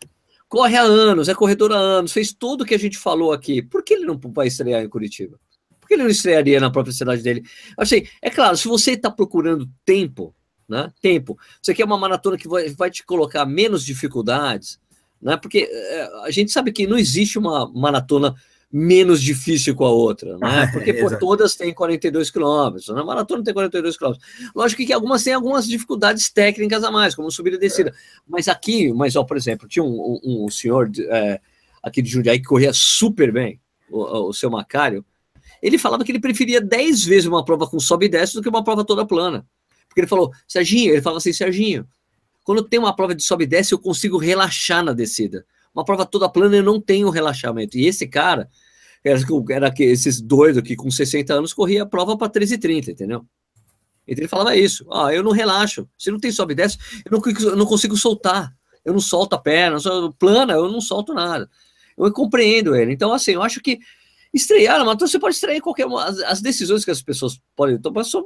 corre há anos, é corredor há anos, fez tudo o que a gente falou aqui. Por que ele não vai estrear em Curitiba? Por que ele não estrearia na própria cidade dele? Assim, é claro, se você está procurando tempo, né? Tempo. Você quer uma maratona que vai, vai te colocar menos dificuldades, né? Porque é, a gente sabe que não existe uma maratona menos difícil com a outra, né? Porque por todas tem 42 quilômetros, na maratona tem 42 quilômetros. Lógico que algumas têm algumas dificuldades técnicas a mais, como subida e descida. É. Mas aqui, mas ó, por exemplo, tinha um, um, um senhor é, aqui de Jundiaí que corria super bem, o, o seu Macário. Ele falava que ele preferia 10 vezes uma prova com sobe e desce do que uma prova toda plana. Porque ele falou, Serginho, ele falava assim, Serginho, quando tem uma prova de sobe e desce, eu consigo relaxar na descida. Uma prova toda plana, eu não tenho relaxamento. E esse cara, era, era que esses doidos que com 60 anos corria a prova para 13h30, entendeu? Então ele falava isso, ah, eu não relaxo, se não tem sobe e desce, eu não, eu não consigo soltar, eu não solto a perna, eu plana, eu não solto nada. Eu compreendo ele. Então, assim, eu acho que estrear, mas você pode estrear qualquer uma, as, as decisões que as pessoas podem tomar, só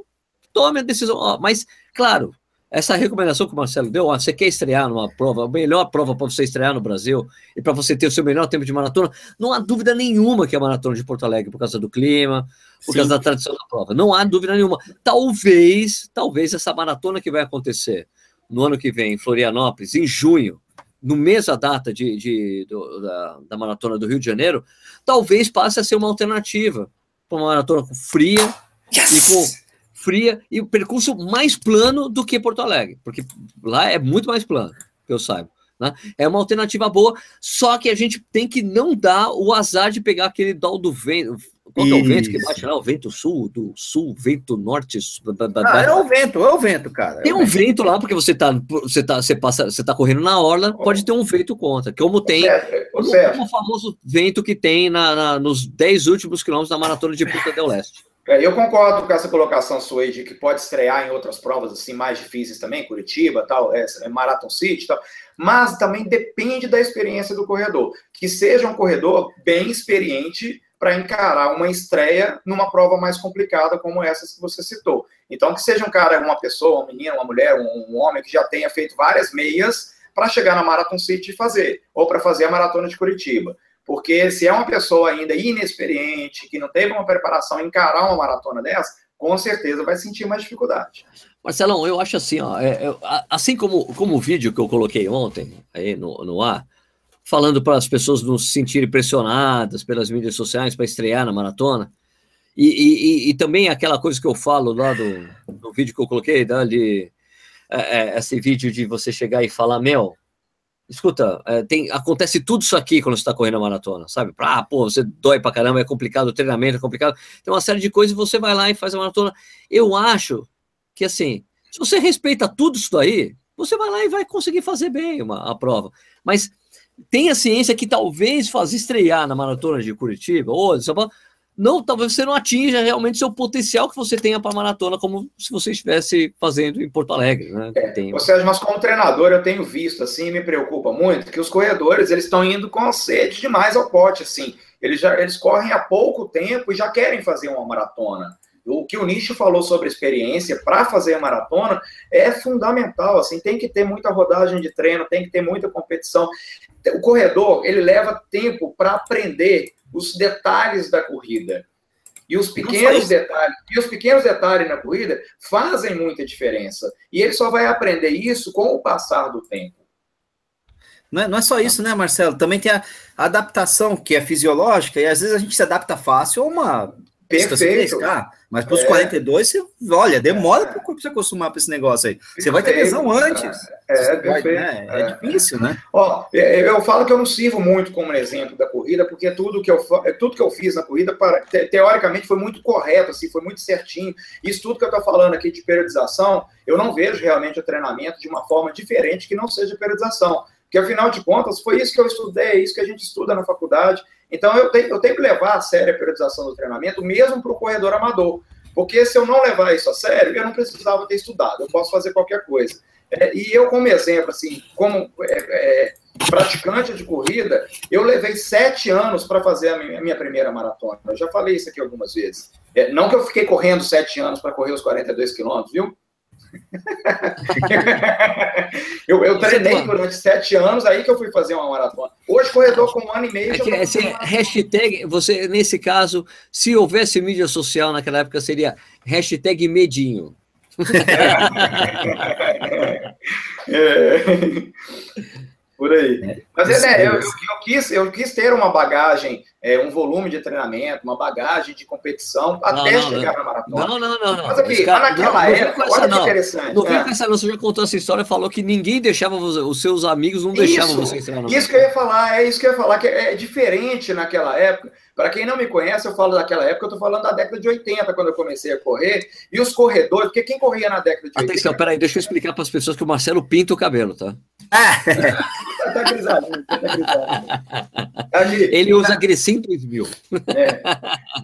tome a decisão, mas, claro, essa recomendação que o Marcelo deu, ó, você quer estrear numa prova, a melhor prova para você estrear no Brasil e para você ter o seu melhor tempo de maratona, não há dúvida nenhuma que é a maratona de Porto Alegre, por causa do clima, por Sim. causa da tradição da prova. Não há dúvida nenhuma. Talvez, talvez essa maratona que vai acontecer no ano que vem em Florianópolis, em junho, no mês a data de, de do, da, da maratona do Rio de Janeiro, talvez passe a ser uma alternativa para uma maratona fria yes! e com fria e o percurso mais plano do que Porto Alegre, porque lá é muito mais plano, que eu saiba. Né? É uma alternativa boa, só que a gente tem que não dar o azar de pegar aquele dal do vento. Qual é o vento que bate lá? O vento sul, do sul, vento norte. Ah, é o vento, é o vento, cara. É tem um vento. vento. lá, porque você tá, você tá, você passa, você tá correndo na orla, pode ter um vento contra, como tem o, o famoso vento que tem na, na, nos 10 últimos quilômetros da maratona de Punta del Leste. É, eu concordo com essa colocação sua aí de que pode estrear em outras provas assim mais difíceis também, Curitiba, tal, é, é, Marathon City, tal, mas também depende da experiência do corredor. Que seja um corredor bem experiente para encarar uma estreia numa prova mais complicada como essas que você citou. Então, que seja um cara, uma pessoa, uma menina, uma mulher, um, um homem que já tenha feito várias meias para chegar na Marathon City e fazer, ou para fazer a maratona de Curitiba. Porque se é uma pessoa ainda inexperiente, que não teve uma preparação, encarar uma maratona dessa, com certeza vai sentir mais dificuldade. Marcelão, eu acho assim, ó, é, é, assim como, como o vídeo que eu coloquei ontem aí no, no ar, falando para as pessoas não se sentirem pressionadas pelas mídias sociais para estrear na maratona, e, e, e, também aquela coisa que eu falo lá do, do vídeo que eu coloquei, né, de, é, é esse vídeo de você chegar e falar, meu, escuta, é, tem, acontece tudo isso aqui quando você está correndo a maratona, sabe? Ah, pô, você dói pra caramba, é complicado, o treinamento é complicado, tem uma série de coisas e você vai lá e faz a maratona. Eu acho que, assim, Se você respeita tudo isso daí, você vai lá e vai conseguir fazer bem uma, a prova. Mas tenha ciência que talvez fazer estrear na maratona de Curitiba ou de São Paulo, não, talvez você não atinja realmente seu potencial que você tenha para maratona, como se você estivesse fazendo em Porto Alegre, né? É, tem... Ou seja, mas como treinador eu tenho visto, assim, me preocupa muito, que os corredores, eles estão indo com sede demais ao pote, assim. Eles, já, eles correm há pouco tempo e já querem fazer uma maratona. O que o Nicho falou sobre experiência para fazer a maratona é fundamental, assim, tem que ter muita rodagem de treino, tem que ter muita competição. O corredor, ele leva tempo para aprender os detalhes da corrida. E os pequenos detalhes, e os pequenos detalhes na corrida fazem muita diferença. E ele só vai aprender isso com o passar do tempo. Não é, não é só isso, né, Marcelo? Também tem a adaptação que é fisiológica, e às vezes a gente se adapta fácil a uma Perfeito. Mas para os é. 42, você, olha, demora é. para o corpo se acostumar para esse negócio aí. Perfeito. Você vai ter lesão antes. É, perfeito. Né? é, é difícil, né? Ó, é, eu falo que eu não sirvo muito como exemplo da corrida, porque tudo que eu, é, tudo que eu fiz na corrida, para, teoricamente, foi muito correto, assim, foi muito certinho. Isso tudo que eu estou falando aqui de periodização, eu não vejo realmente o treinamento de uma forma diferente que não seja periodização. Porque, afinal de contas, foi isso que eu estudei, é isso que a gente estuda na faculdade. Então, eu tenho, eu tenho que levar a sério a periodização do treinamento, mesmo para o corredor amador. Porque se eu não levar isso a sério, eu não precisava ter estudado, eu posso fazer qualquer coisa. É, e eu, como exemplo, assim, como é, é, praticante de corrida, eu levei sete anos para fazer a minha, a minha, primeira maratona. Eu já falei isso aqui algumas vezes. É, não que eu fiquei correndo sete anos para correr os 42 quilômetros, viu? eu, eu treinei durante sete anos, aí que eu fui fazer uma maratona. Hoje, corredor com um ano e meio. É que, esse hashtag, você, nesse caso, se houvesse mídia social naquela época, seria hashtag medinho. é. Por aí. É, Mas é, né, eu, eu, eu, quis, eu quis ter uma bagagem, é, um volume de treinamento, uma bagagem de competição até não, chegar não. na maratona. Não, não, não. não. Mas aqui, cara, naquela não, época, olha essa, que interessante. Não vem é. com essa não, você já contou essa história, falou que ninguém deixava, os seus amigos não deixavam isso, você entrar Isso que eu ia falar, é isso que eu ia falar, que é diferente naquela época. Para quem não me conhece, eu falo daquela época, eu estou falando da década de 80, quando eu comecei a correr, e os corredores, porque quem corria na década de 80... Atenção, peraí, deixa eu explicar para as pessoas que o Marcelo pinta o cabelo, tá? tá grisalho, tá grisalho. Ele usa Grecin 2000. É.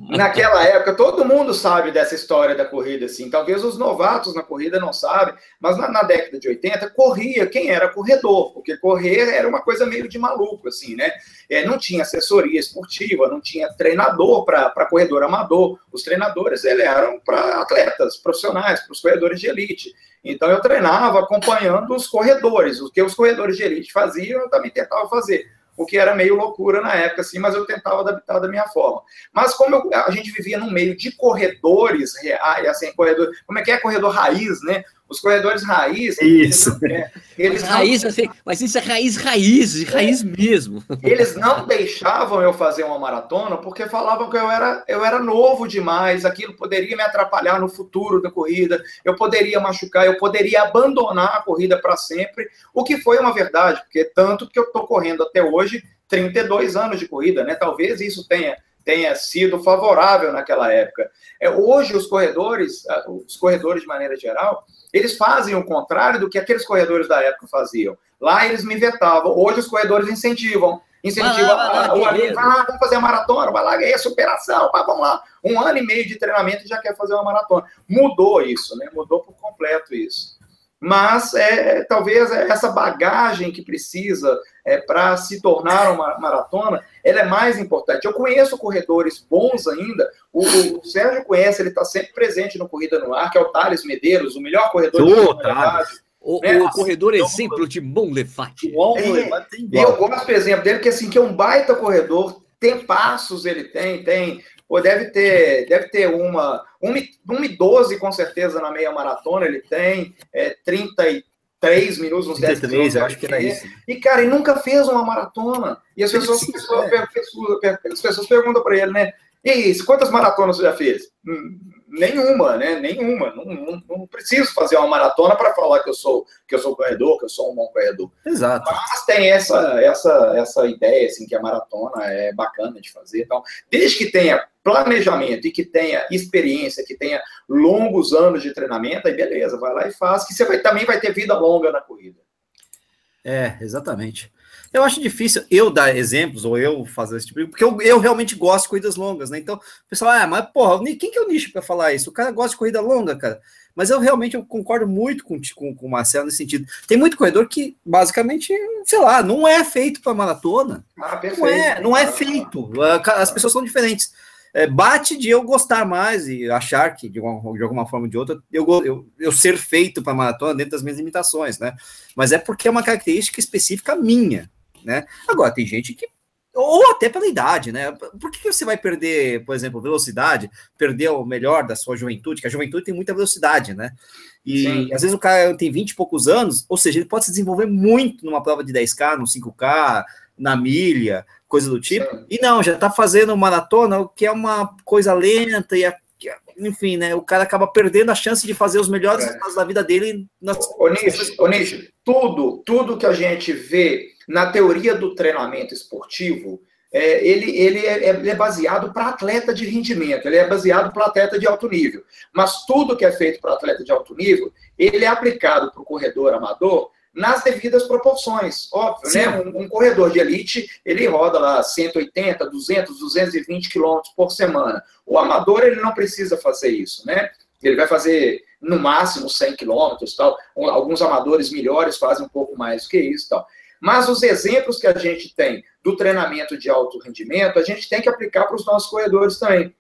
Naquela época, todo mundo sabe dessa história da corrida, assim. Talvez os novatos na corrida não sabem, mas na, na, década de 80, corria quem era corredor, porque correr era uma coisa meio de maluco, assim, né? É, não tinha assessoria esportiva, não tinha treinador para corredor amador. Os treinadores eles eram para atletas profissionais, para os corredores de elite. Então eu treinava acompanhando os corredores, o que os corredores de elite faziam, eu também tentava fazer. O que era meio loucura na época, assim, mas eu tentava adaptar da minha forma. Mas como eu, a gente vivia no meio de corredores reais, assim, corredor, como é que é corredor raiz, né? Os corredores raiz. Isso. Eles, eles mas, raiz, assim, mas isso é raiz, raiz, raiz mesmo. Eles não deixavam eu fazer uma maratona porque falavam que eu era, eu era novo demais, aquilo poderia me atrapalhar no futuro da corrida, eu poderia machucar, eu poderia abandonar a corrida para sempre, o que foi uma verdade, porque tanto que eu estou correndo até hoje 32 anos de corrida, né? Talvez isso tenha tenha sido favorável naquela época. É, hoje os corredores, ah, os corredores de maneira geral, eles fazem o contrário do que aqueles corredores da época faziam. Lá eles me vetavam, hoje os corredores incentivam. Incentivam, o amigo, vai lá, vamos fazer a maratona, vai lá, ganhar superação, pá, vamos lá. Um ano e meio de treinamento e já quer fazer uma maratona. Mudou isso, né? Mudou por completo isso mas é, talvez essa bagagem que precisa é, para se tornar uma maratona, ela é mais importante. Eu conheço corredores bons ainda, o, o Sérgio conhece, ele está sempre presente no Corrida no Ar, que é o Thales Medeiros, o melhor corredor oh, de o, né? o corredor então, exemplo de Monlefat. É, e eu gosto, por exemplo, dele, que assim, que é um baita corredor, tem passos, ele tem, tem Pô, deve ter, deve ter uma, 1,12 com certeza na meia maratona, ele tem, é, 33 minutos, uns 10 minutos. Eu acho que era isso. E, cara, ele nunca fez uma maratona. E as pessoas, pessoas, é. as pessoas perguntam para ele, né? E isso, quantas maratonas você já fez? Hum, nenhuma, né? Nenhuma. Não, não, não preciso fazer uma maratona para falar que eu sou que eu sou corredor, que eu sou um bom corredor. Exato. Mas tem essa essa essa ideia assim que a maratona é bacana de fazer, então, desde que tenha planejamento e que tenha experiência, que tenha longos anos de treinamento, aí beleza, vai lá e faz, que você vai, também vai ter vida longa na corrida. É, exatamente. Eu acho difícil eu dar exemplos ou eu fazer esse tipo de. Porque eu, eu realmente gosto de corridas longas, né? Então, o pessoal, ah, mas porra, quem que é o nicho para falar isso? O cara gosta de corrida longa, cara. Mas eu realmente eu concordo muito com, com, com o Marcelo nesse sentido. Tem muito corredor que, basicamente, sei lá, não é feito para maratona. Ah, não é, não é feito. As pessoas são diferentes é, bate de eu gostar mais e achar que, de, uma, de alguma forma ou de outra, eu, eu, eu ser feito para maratona dentro das minhas limitações, né? Mas é porque é uma característica específica minha, né? Agora, tem gente que ou até pela idade, né? Por que você vai perder, por exemplo, velocidade, perder o melhor da sua juventude? Que a juventude tem muita velocidade, né? E Sim. às vezes o cara tem 20 e poucos anos, ou seja, ele pode se desenvolver muito numa prova de 10K, no 5K, na milha, coisa do tipo. E não, já tá fazendo maratona, o que é uma coisa lenta e a, enfim, né? O cara acaba perdendo a chance de fazer os melhores é. da vida dele. Nas... Ô, Nish, tudo, tudo que a gente vê na teoria do treinamento esportivo, é, ele, ele, é, ele é baseado para atleta de rendimento, ele é baseado para atleta de alto nível. Mas tudo que é feito para atleta de alto nível, ele é aplicado para o corredor amador nas devidas proporções, óbvio, né? Sim. né? Um, um, corredor de elite, ele roda lá 180, 200, 220 quilômetros por semana. O amador, ele não precisa fazer isso, né? Ele vai fazer no máximo 100 quilômetros, tal. Alguns amadores melhores fazem um pouco mais do que isso, tal. Mas os exemplos que a gente tem do treinamento de alto rendimento, a gente tem que aplicar para os nossos corredores também.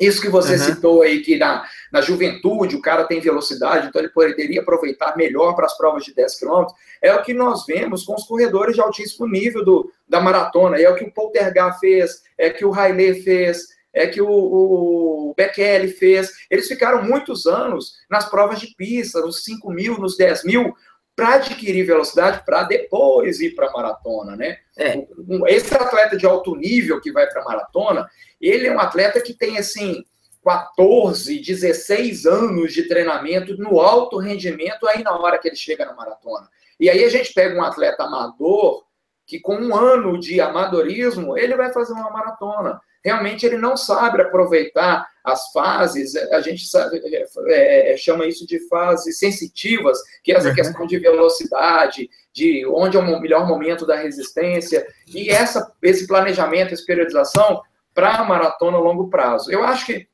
Isso que você uhum. citou aí, que na, na juventude o cara tem velocidade, então ele poderia aproveitar melhor para as provas de 10 km, é o que nós vemos com os corredores de altíssimo nível do, da maratona, é o que o Poltergar fez, é que o Haile fez, é que o, o Bekele fez. Eles ficaram muitos anos nas provas de pista, nos 5 mil, nos 10 mil, para adquirir velocidade para depois ir para a maratona, né? É. Esse atleta de alto nível que vai para a maratona, ele é um atleta que tem assim 14, 16 anos de treinamento no alto rendimento aí na hora que ele chega na maratona. E aí a gente pega um atleta amador que com um ano de amadorismo ele vai fazer uma maratona realmente ele não sabe aproveitar as fases, a gente sabe, é, é, chama isso de fases sensitivas, que é essa uhum. questão de velocidade, de onde é o melhor momento da resistência, e essa, esse planejamento, essa periodização para a maratona a longo prazo. Eu acho que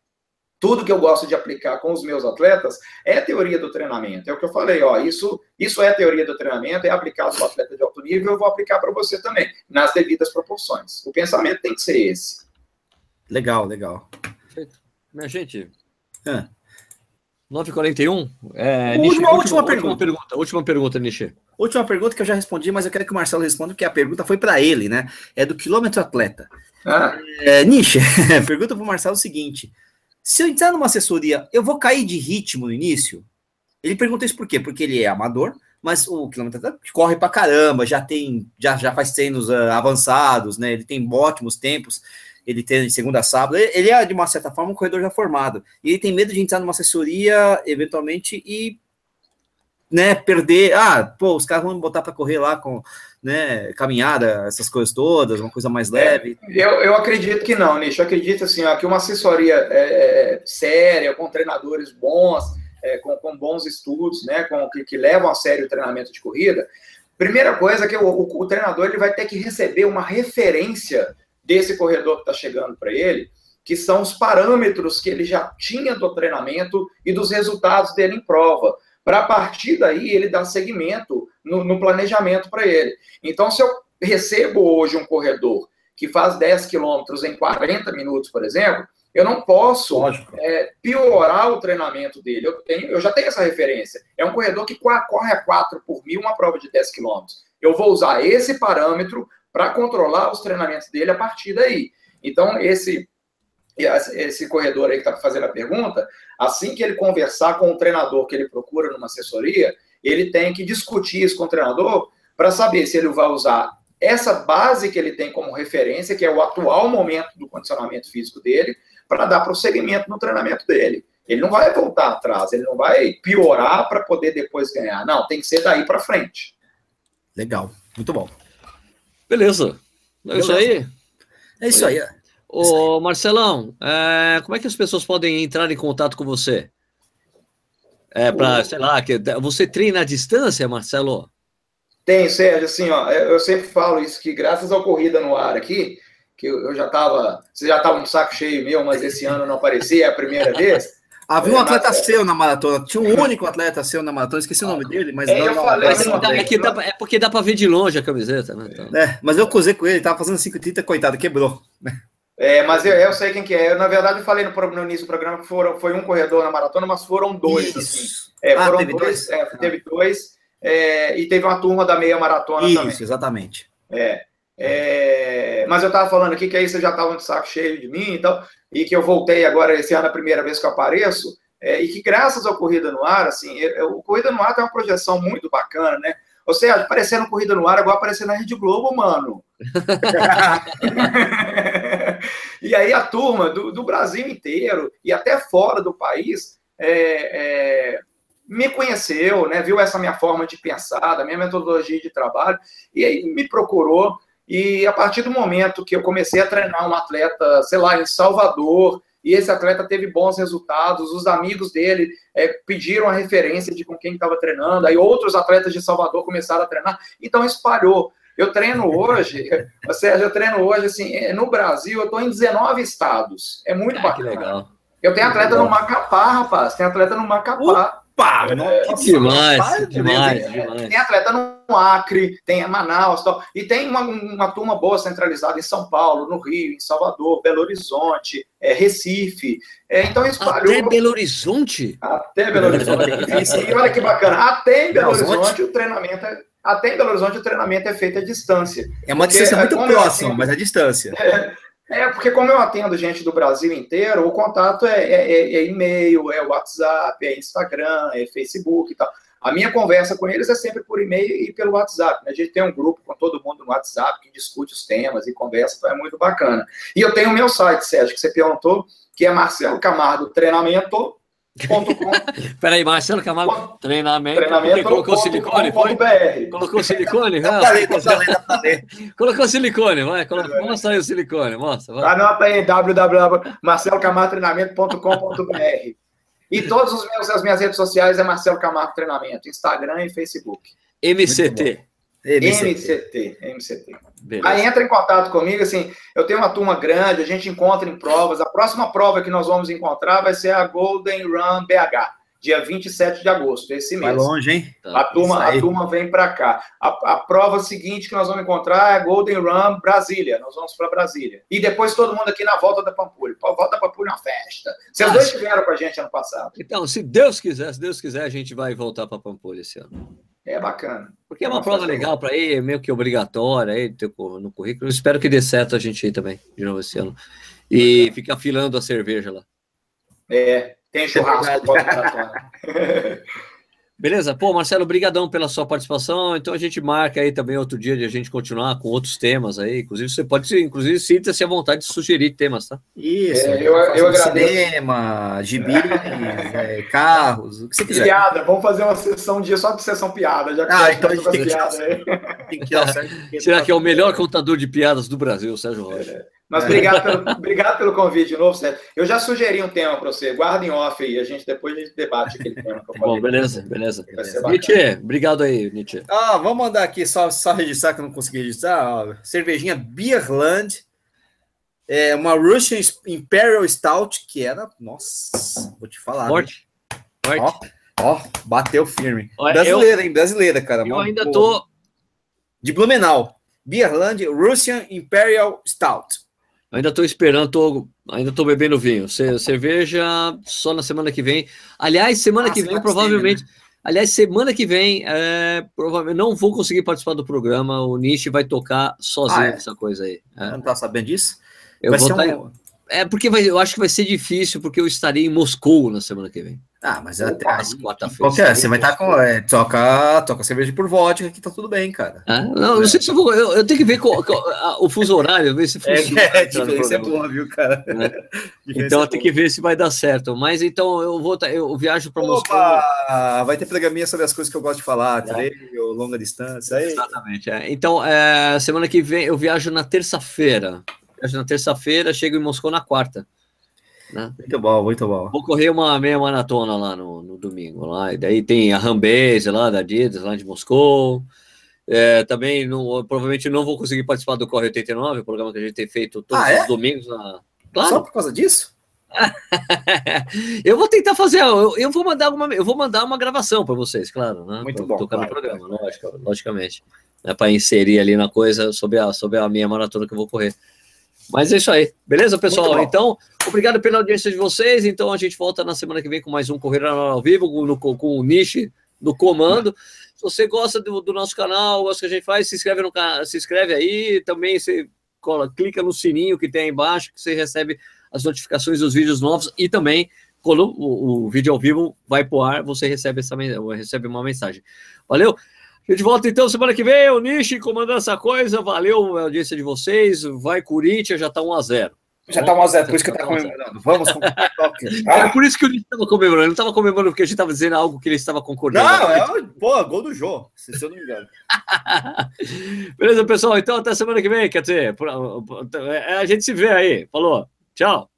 tudo que eu gosto de aplicar com os meus atletas é teoria do treinamento. É o que eu falei, ó, isso, isso é teoria do treinamento, é aplicado para o atleta de alto nível, eu vou aplicar para você também, nas devidas proporções. O pensamento tem que ser esse. Legal, legal. Minha gente. É. 9h41. É, última, última, pergunta. Última pergunta, última pergunta, Nishi. Última pergunta que eu já respondi, mas eu quero que o Marcelo responda, porque a pergunta foi para ele, né? É do quilômetro atleta. Ah. É, Nishi, pergunta para o Marcelo o seguinte: se eu entrar numa assessoria, eu vou cair de ritmo no início? Ele pergunta isso por quê? Porque ele é amador, mas o quilômetro atleta corre para caramba, já tem, já, já faz treinos uh, avançados, né? Ele tem ótimos tempos ele tem de segunda a sábado. Ele é, de uma certa forma, um corredor já formado. E ele tem medo de entrar numa assessoria, eventualmente, e né, perder. Ah, pô, os caras vão botar para correr lá com né, caminhada, essas coisas todas, uma coisa mais leve. É, eu, eu acredito que não, Nicho. Eu acredito assim, ó, que uma assessoria é, é, séria, com treinadores bons, é, com, com, bons estudos, né, com, que, que, levam a sério o treinamento de corrida. Primeira coisa é que o, o, o treinador ele vai ter que receber uma referência desse corredor que está chegando para ele, que são os parâmetros que ele já tinha do treinamento e dos resultados dele em prova. Para a partir daí ele dar seguimento no, no planejamento para ele. Então, se eu recebo hoje um corredor que faz 10 quilômetros em 40 minutos, por exemplo, eu não posso é, piorar o treinamento dele. Eu, tenho, eu já tenho essa referência. É um corredor que corre a 4 por mil uma prova de 10 quilômetros. Eu vou usar esse parâmetro para controlar os treinamentos dele a partir daí. Então, esse esse corredor aí que está fazendo a pergunta, assim que ele conversar com o treinador que ele procura numa assessoria, ele tem que discutir isso com o treinador para saber se ele vai usar essa base que ele tem como referência, que é o atual momento do condicionamento físico dele, para dar prosseguimento no treinamento dele. Ele não vai voltar atrás, ele não vai piorar para poder depois ganhar. Não, tem que ser daí para frente. Legal, muito bom. Beleza. É isso aí? É isso aí. Ô, Marcelão, é, como é que as pessoas podem entrar em contato com você? É para, sei lá, que você treina à distância, Marcelo? Tem, Sérgio, assim, ó, eu sempre falo isso, que graças à corrida no ar aqui, que eu, já estava, você já estava um saco cheio meu, mas esse ano não aparecia, é a primeira vez. Havia um é, atleta mas... seu na maratona, tinha um único atleta seu na maratona, esqueci o nome dele, mas é, não, eu falei, mas, não, é, que dá, é porque dá para ver de longe a camiseta, né? Então. É, mas eu cozei com ele, tava fazendo 5,30, coitado, quebrou. É, mas eu, eu, sei quem que é. Eu, na verdade, eu falei no, no, início do programa que foram, foi um corredor na maratona, mas foram dois, Isso. assim. É, ah, foram teve dois, dois? É, teve dois. É, e teve uma turma da meia maratona Isso, também. Isso, exatamente. É, é, mas eu estava falando aqui que aí você já estava de saco cheio de mim, então, e que eu voltei agora esse ano a primeira vez que eu apareço, é, e que graças ao Corrida no Ar, assim, o Corrida no Ar tem uma projeção muito bacana, né? Ou seja, aparecendo Corrida no Ar, agora aparecendo na Rede Globo, mano. e aí a turma do, do, Brasil inteiro e até fora do país é, é, me conheceu, né, viu essa minha forma de pensar, da minha metodologia de trabalho, e aí me procurou. E a partir do momento que eu comecei a treinar um atleta, sei lá, em Salvador, e esse atleta teve bons resultados, os amigos dele é, pediram a referência de com quem estava treinando, aí outros atletas de Salvador começaram a treinar, então espalhou. Eu treino hoje, ou seja, eu treino hoje, assim, é, no Brasil, eu estou em 19 estados. É muito ah, bacana. legal. Eu tenho atleta no Macapá, rapaz. Tem atleta no Macapá. Opa! É, que demais, rapaz, demais, tem, demais. Tem atleta no Acre, tem em Manaus, tal, e tem uma, uma turma boa centralizada em São Paulo, no Rio, em Salvador, Belo Horizonte, é, Recife. É, então espalhou. Até Belo Horizonte? Até Belo Horizonte. e olha que bacana. Até em Belo Horizonte o treinamento é até em Belo Horizonte o treinamento é feito à distância. É uma distância é muito próxima, mas é distância. É, é, porque como eu atendo gente do Brasil inteiro, o contato é, é, é, é e-mail, é WhatsApp, é Instagram, é Facebook e tal. A minha conversa com eles é sempre por e-mail e pelo WhatsApp. Né? A gente tem um grupo com todo mundo no WhatsApp que discute os temas e conversa, então é muito bacana. E eu tenho o meu site, Sérgio, que você perguntou, que é Marcelo Camargo Treinamento Peraí, Marcelo Camargo, treinamento. Treinamento. Colocou silicone? Foi? Colocou silicone? Não. Colocou silicone, vai. Coloca, é. Mostra aí o silicone, mostra. Vai. Anota aí, www.marcelocamargotreinamento.com.br. E todas as minhas redes sociais é Marcelo Camargo Treinamento, Instagram e Facebook. MCT. MCT, MCT. Beleza. Aí entra em contato comigo, assim, eu tenho uma turma grande, a gente encontra em provas. A próxima prova que nós vamos encontrar vai ser a Golden Run BH, dia 27 de agosto, esse mês. Vai longe, hein? A turma, a turma vem para cá. A, a, prova seguinte que nós vamos encontrar é a Golden Run Brasília. Nós vamos para Brasília. E depois todo mundo aqui na volta da Pampulha. Volta da Pampulha é uma festa. Vocês dois estiveram com a gente ano passado. Então, se Deus quiser, se Deus quiser, a gente vai voltar para Pampulha esse ano. É bacana. Porque é uma prova legal para ir, meio que obrigatória aí no currículo. Eu espero que dê certo a gente ir também, de novo esse ano. E fica afilando a cerveja lá. É, tem churrasco. Beleza? Pô, Marcelo, brigadão pela sua participação. Então a gente marca aí também outro dia de a gente continuar com outros temas aí. Inclusive, você pode, inclusive, sinta-se à vontade de sugerir temas, tá? Isso. É, eu, eu agradeço. Cinema, gibi, é, carros, o que você quiser. Piada, vamos fazer uma sessão um dia só de sessão piada. Já ah, então a gente tem que, piada, tem que Será que é o melhor contador de piadas do Brasil, Sérgio Rocha? É. Mas é. obrigado pelo, obrigado pelo convite de novo, Sérgio. Eu já sugeri um tema para você. Guarda em off aí, a gente depois a gente debate aquele tema que eu falei. Bom, beleza, beleza. beleza. Nietzsche, obrigado aí, Nietzsche. Ah, vamos mandar aqui só, só registrar que eu não consegui registrar. Ó, cervejinha Beerland, é uma Russian Imperial Stout, que era, nossa, vou te falar. Forte. Forte. Ó, ó, bateu firme. Olha, brasileira, eu, hein? Brasileira, cara. Eu ainda tô. De Blumenau. Beerland Russian Imperial Stout. Ainda estou esperando, tô, ainda estou bebendo vinho. Cerveja só na semana que vem. Aliás, semana ah, que vem, provavelmente. né? Aliás, semana que vem, é, provavelmente não vou conseguir participar do programa. O Nishi vai tocar sozinho ah, é? essa coisa aí. É. Não tá sabendo disso? Eu vai vou tá, um... É porque vai, eu acho que vai ser difícil, porque eu estarei em Moscou na semana que vem. Ah, mas Opa, até as quarta-feira. Qualquer, você vai estar tá com. É, toca, toca cerveja por vodka que tá tudo bem, cara. Ah, não, não sei se eu vou. Eu, eu tenho que ver qual, qual, a, o fuso horário, ver se funciona. É, é diferença é boa, viu, cara? É. Então eu tenho que ver se vai dar certo. Mas então eu vou. Eu viajo para Moscou. Vai ter programinha sobre as coisas que eu gosto de falar, é. treino, longa distância. Aí. Exatamente. É. Então, é, semana que vem eu viajo na terça-feira. Viajo na terça-feira, chego em Moscou na quarta. Né? Muito bom, muito bom. Vou correr uma meia maratona lá no, no domingo. Lá. E daí tem a Rambase lá da Adidas, lá de Moscou. É, também não, provavelmente não vou conseguir participar do Corre 89, o programa que a gente tem feito todos ah, é? os domingos. Na... Claro. Só por causa disso? eu vou tentar fazer, eu, eu, vou mandar uma, eu vou mandar uma gravação para vocês, claro, né? Muito pra, bom. Tocar no programa, lógico, logicamente. Né, para inserir ali na coisa sobre a, sobre a minha maratona que eu vou correr. Mas é isso aí. Beleza, pessoal? Então, obrigado pela audiência de vocês. Então, a gente volta na semana que vem com mais um Correio ao Vivo, com, com o Nishi no comando. Se você gosta do, do, nosso canal, gosta que a gente faz, se inscreve, no, se inscreve aí. Também você cola, clica no sininho que tem aí embaixo, que você recebe as notificações dos vídeos novos. E também, quando o, o vídeo ao vivo vai pro ar, você recebe, essa, recebe uma mensagem. Valeu? A gente volta então semana que vem, o Nishi comandando essa coisa. Valeu a audiência de vocês. Vai Corinthians, já tá 1x0. Já tá 1x0, por isso que eu tava comemorando. Vamos com É por isso que o Nishi tava comemorando. Ele não tava comemorando porque a gente tava dizendo algo que ele estava concordando. Não, é pô, gol do Jô, se eu não me engano. Beleza, pessoal? Então até semana que vem. Quer dizer, a gente se vê aí. Falou. Tchau.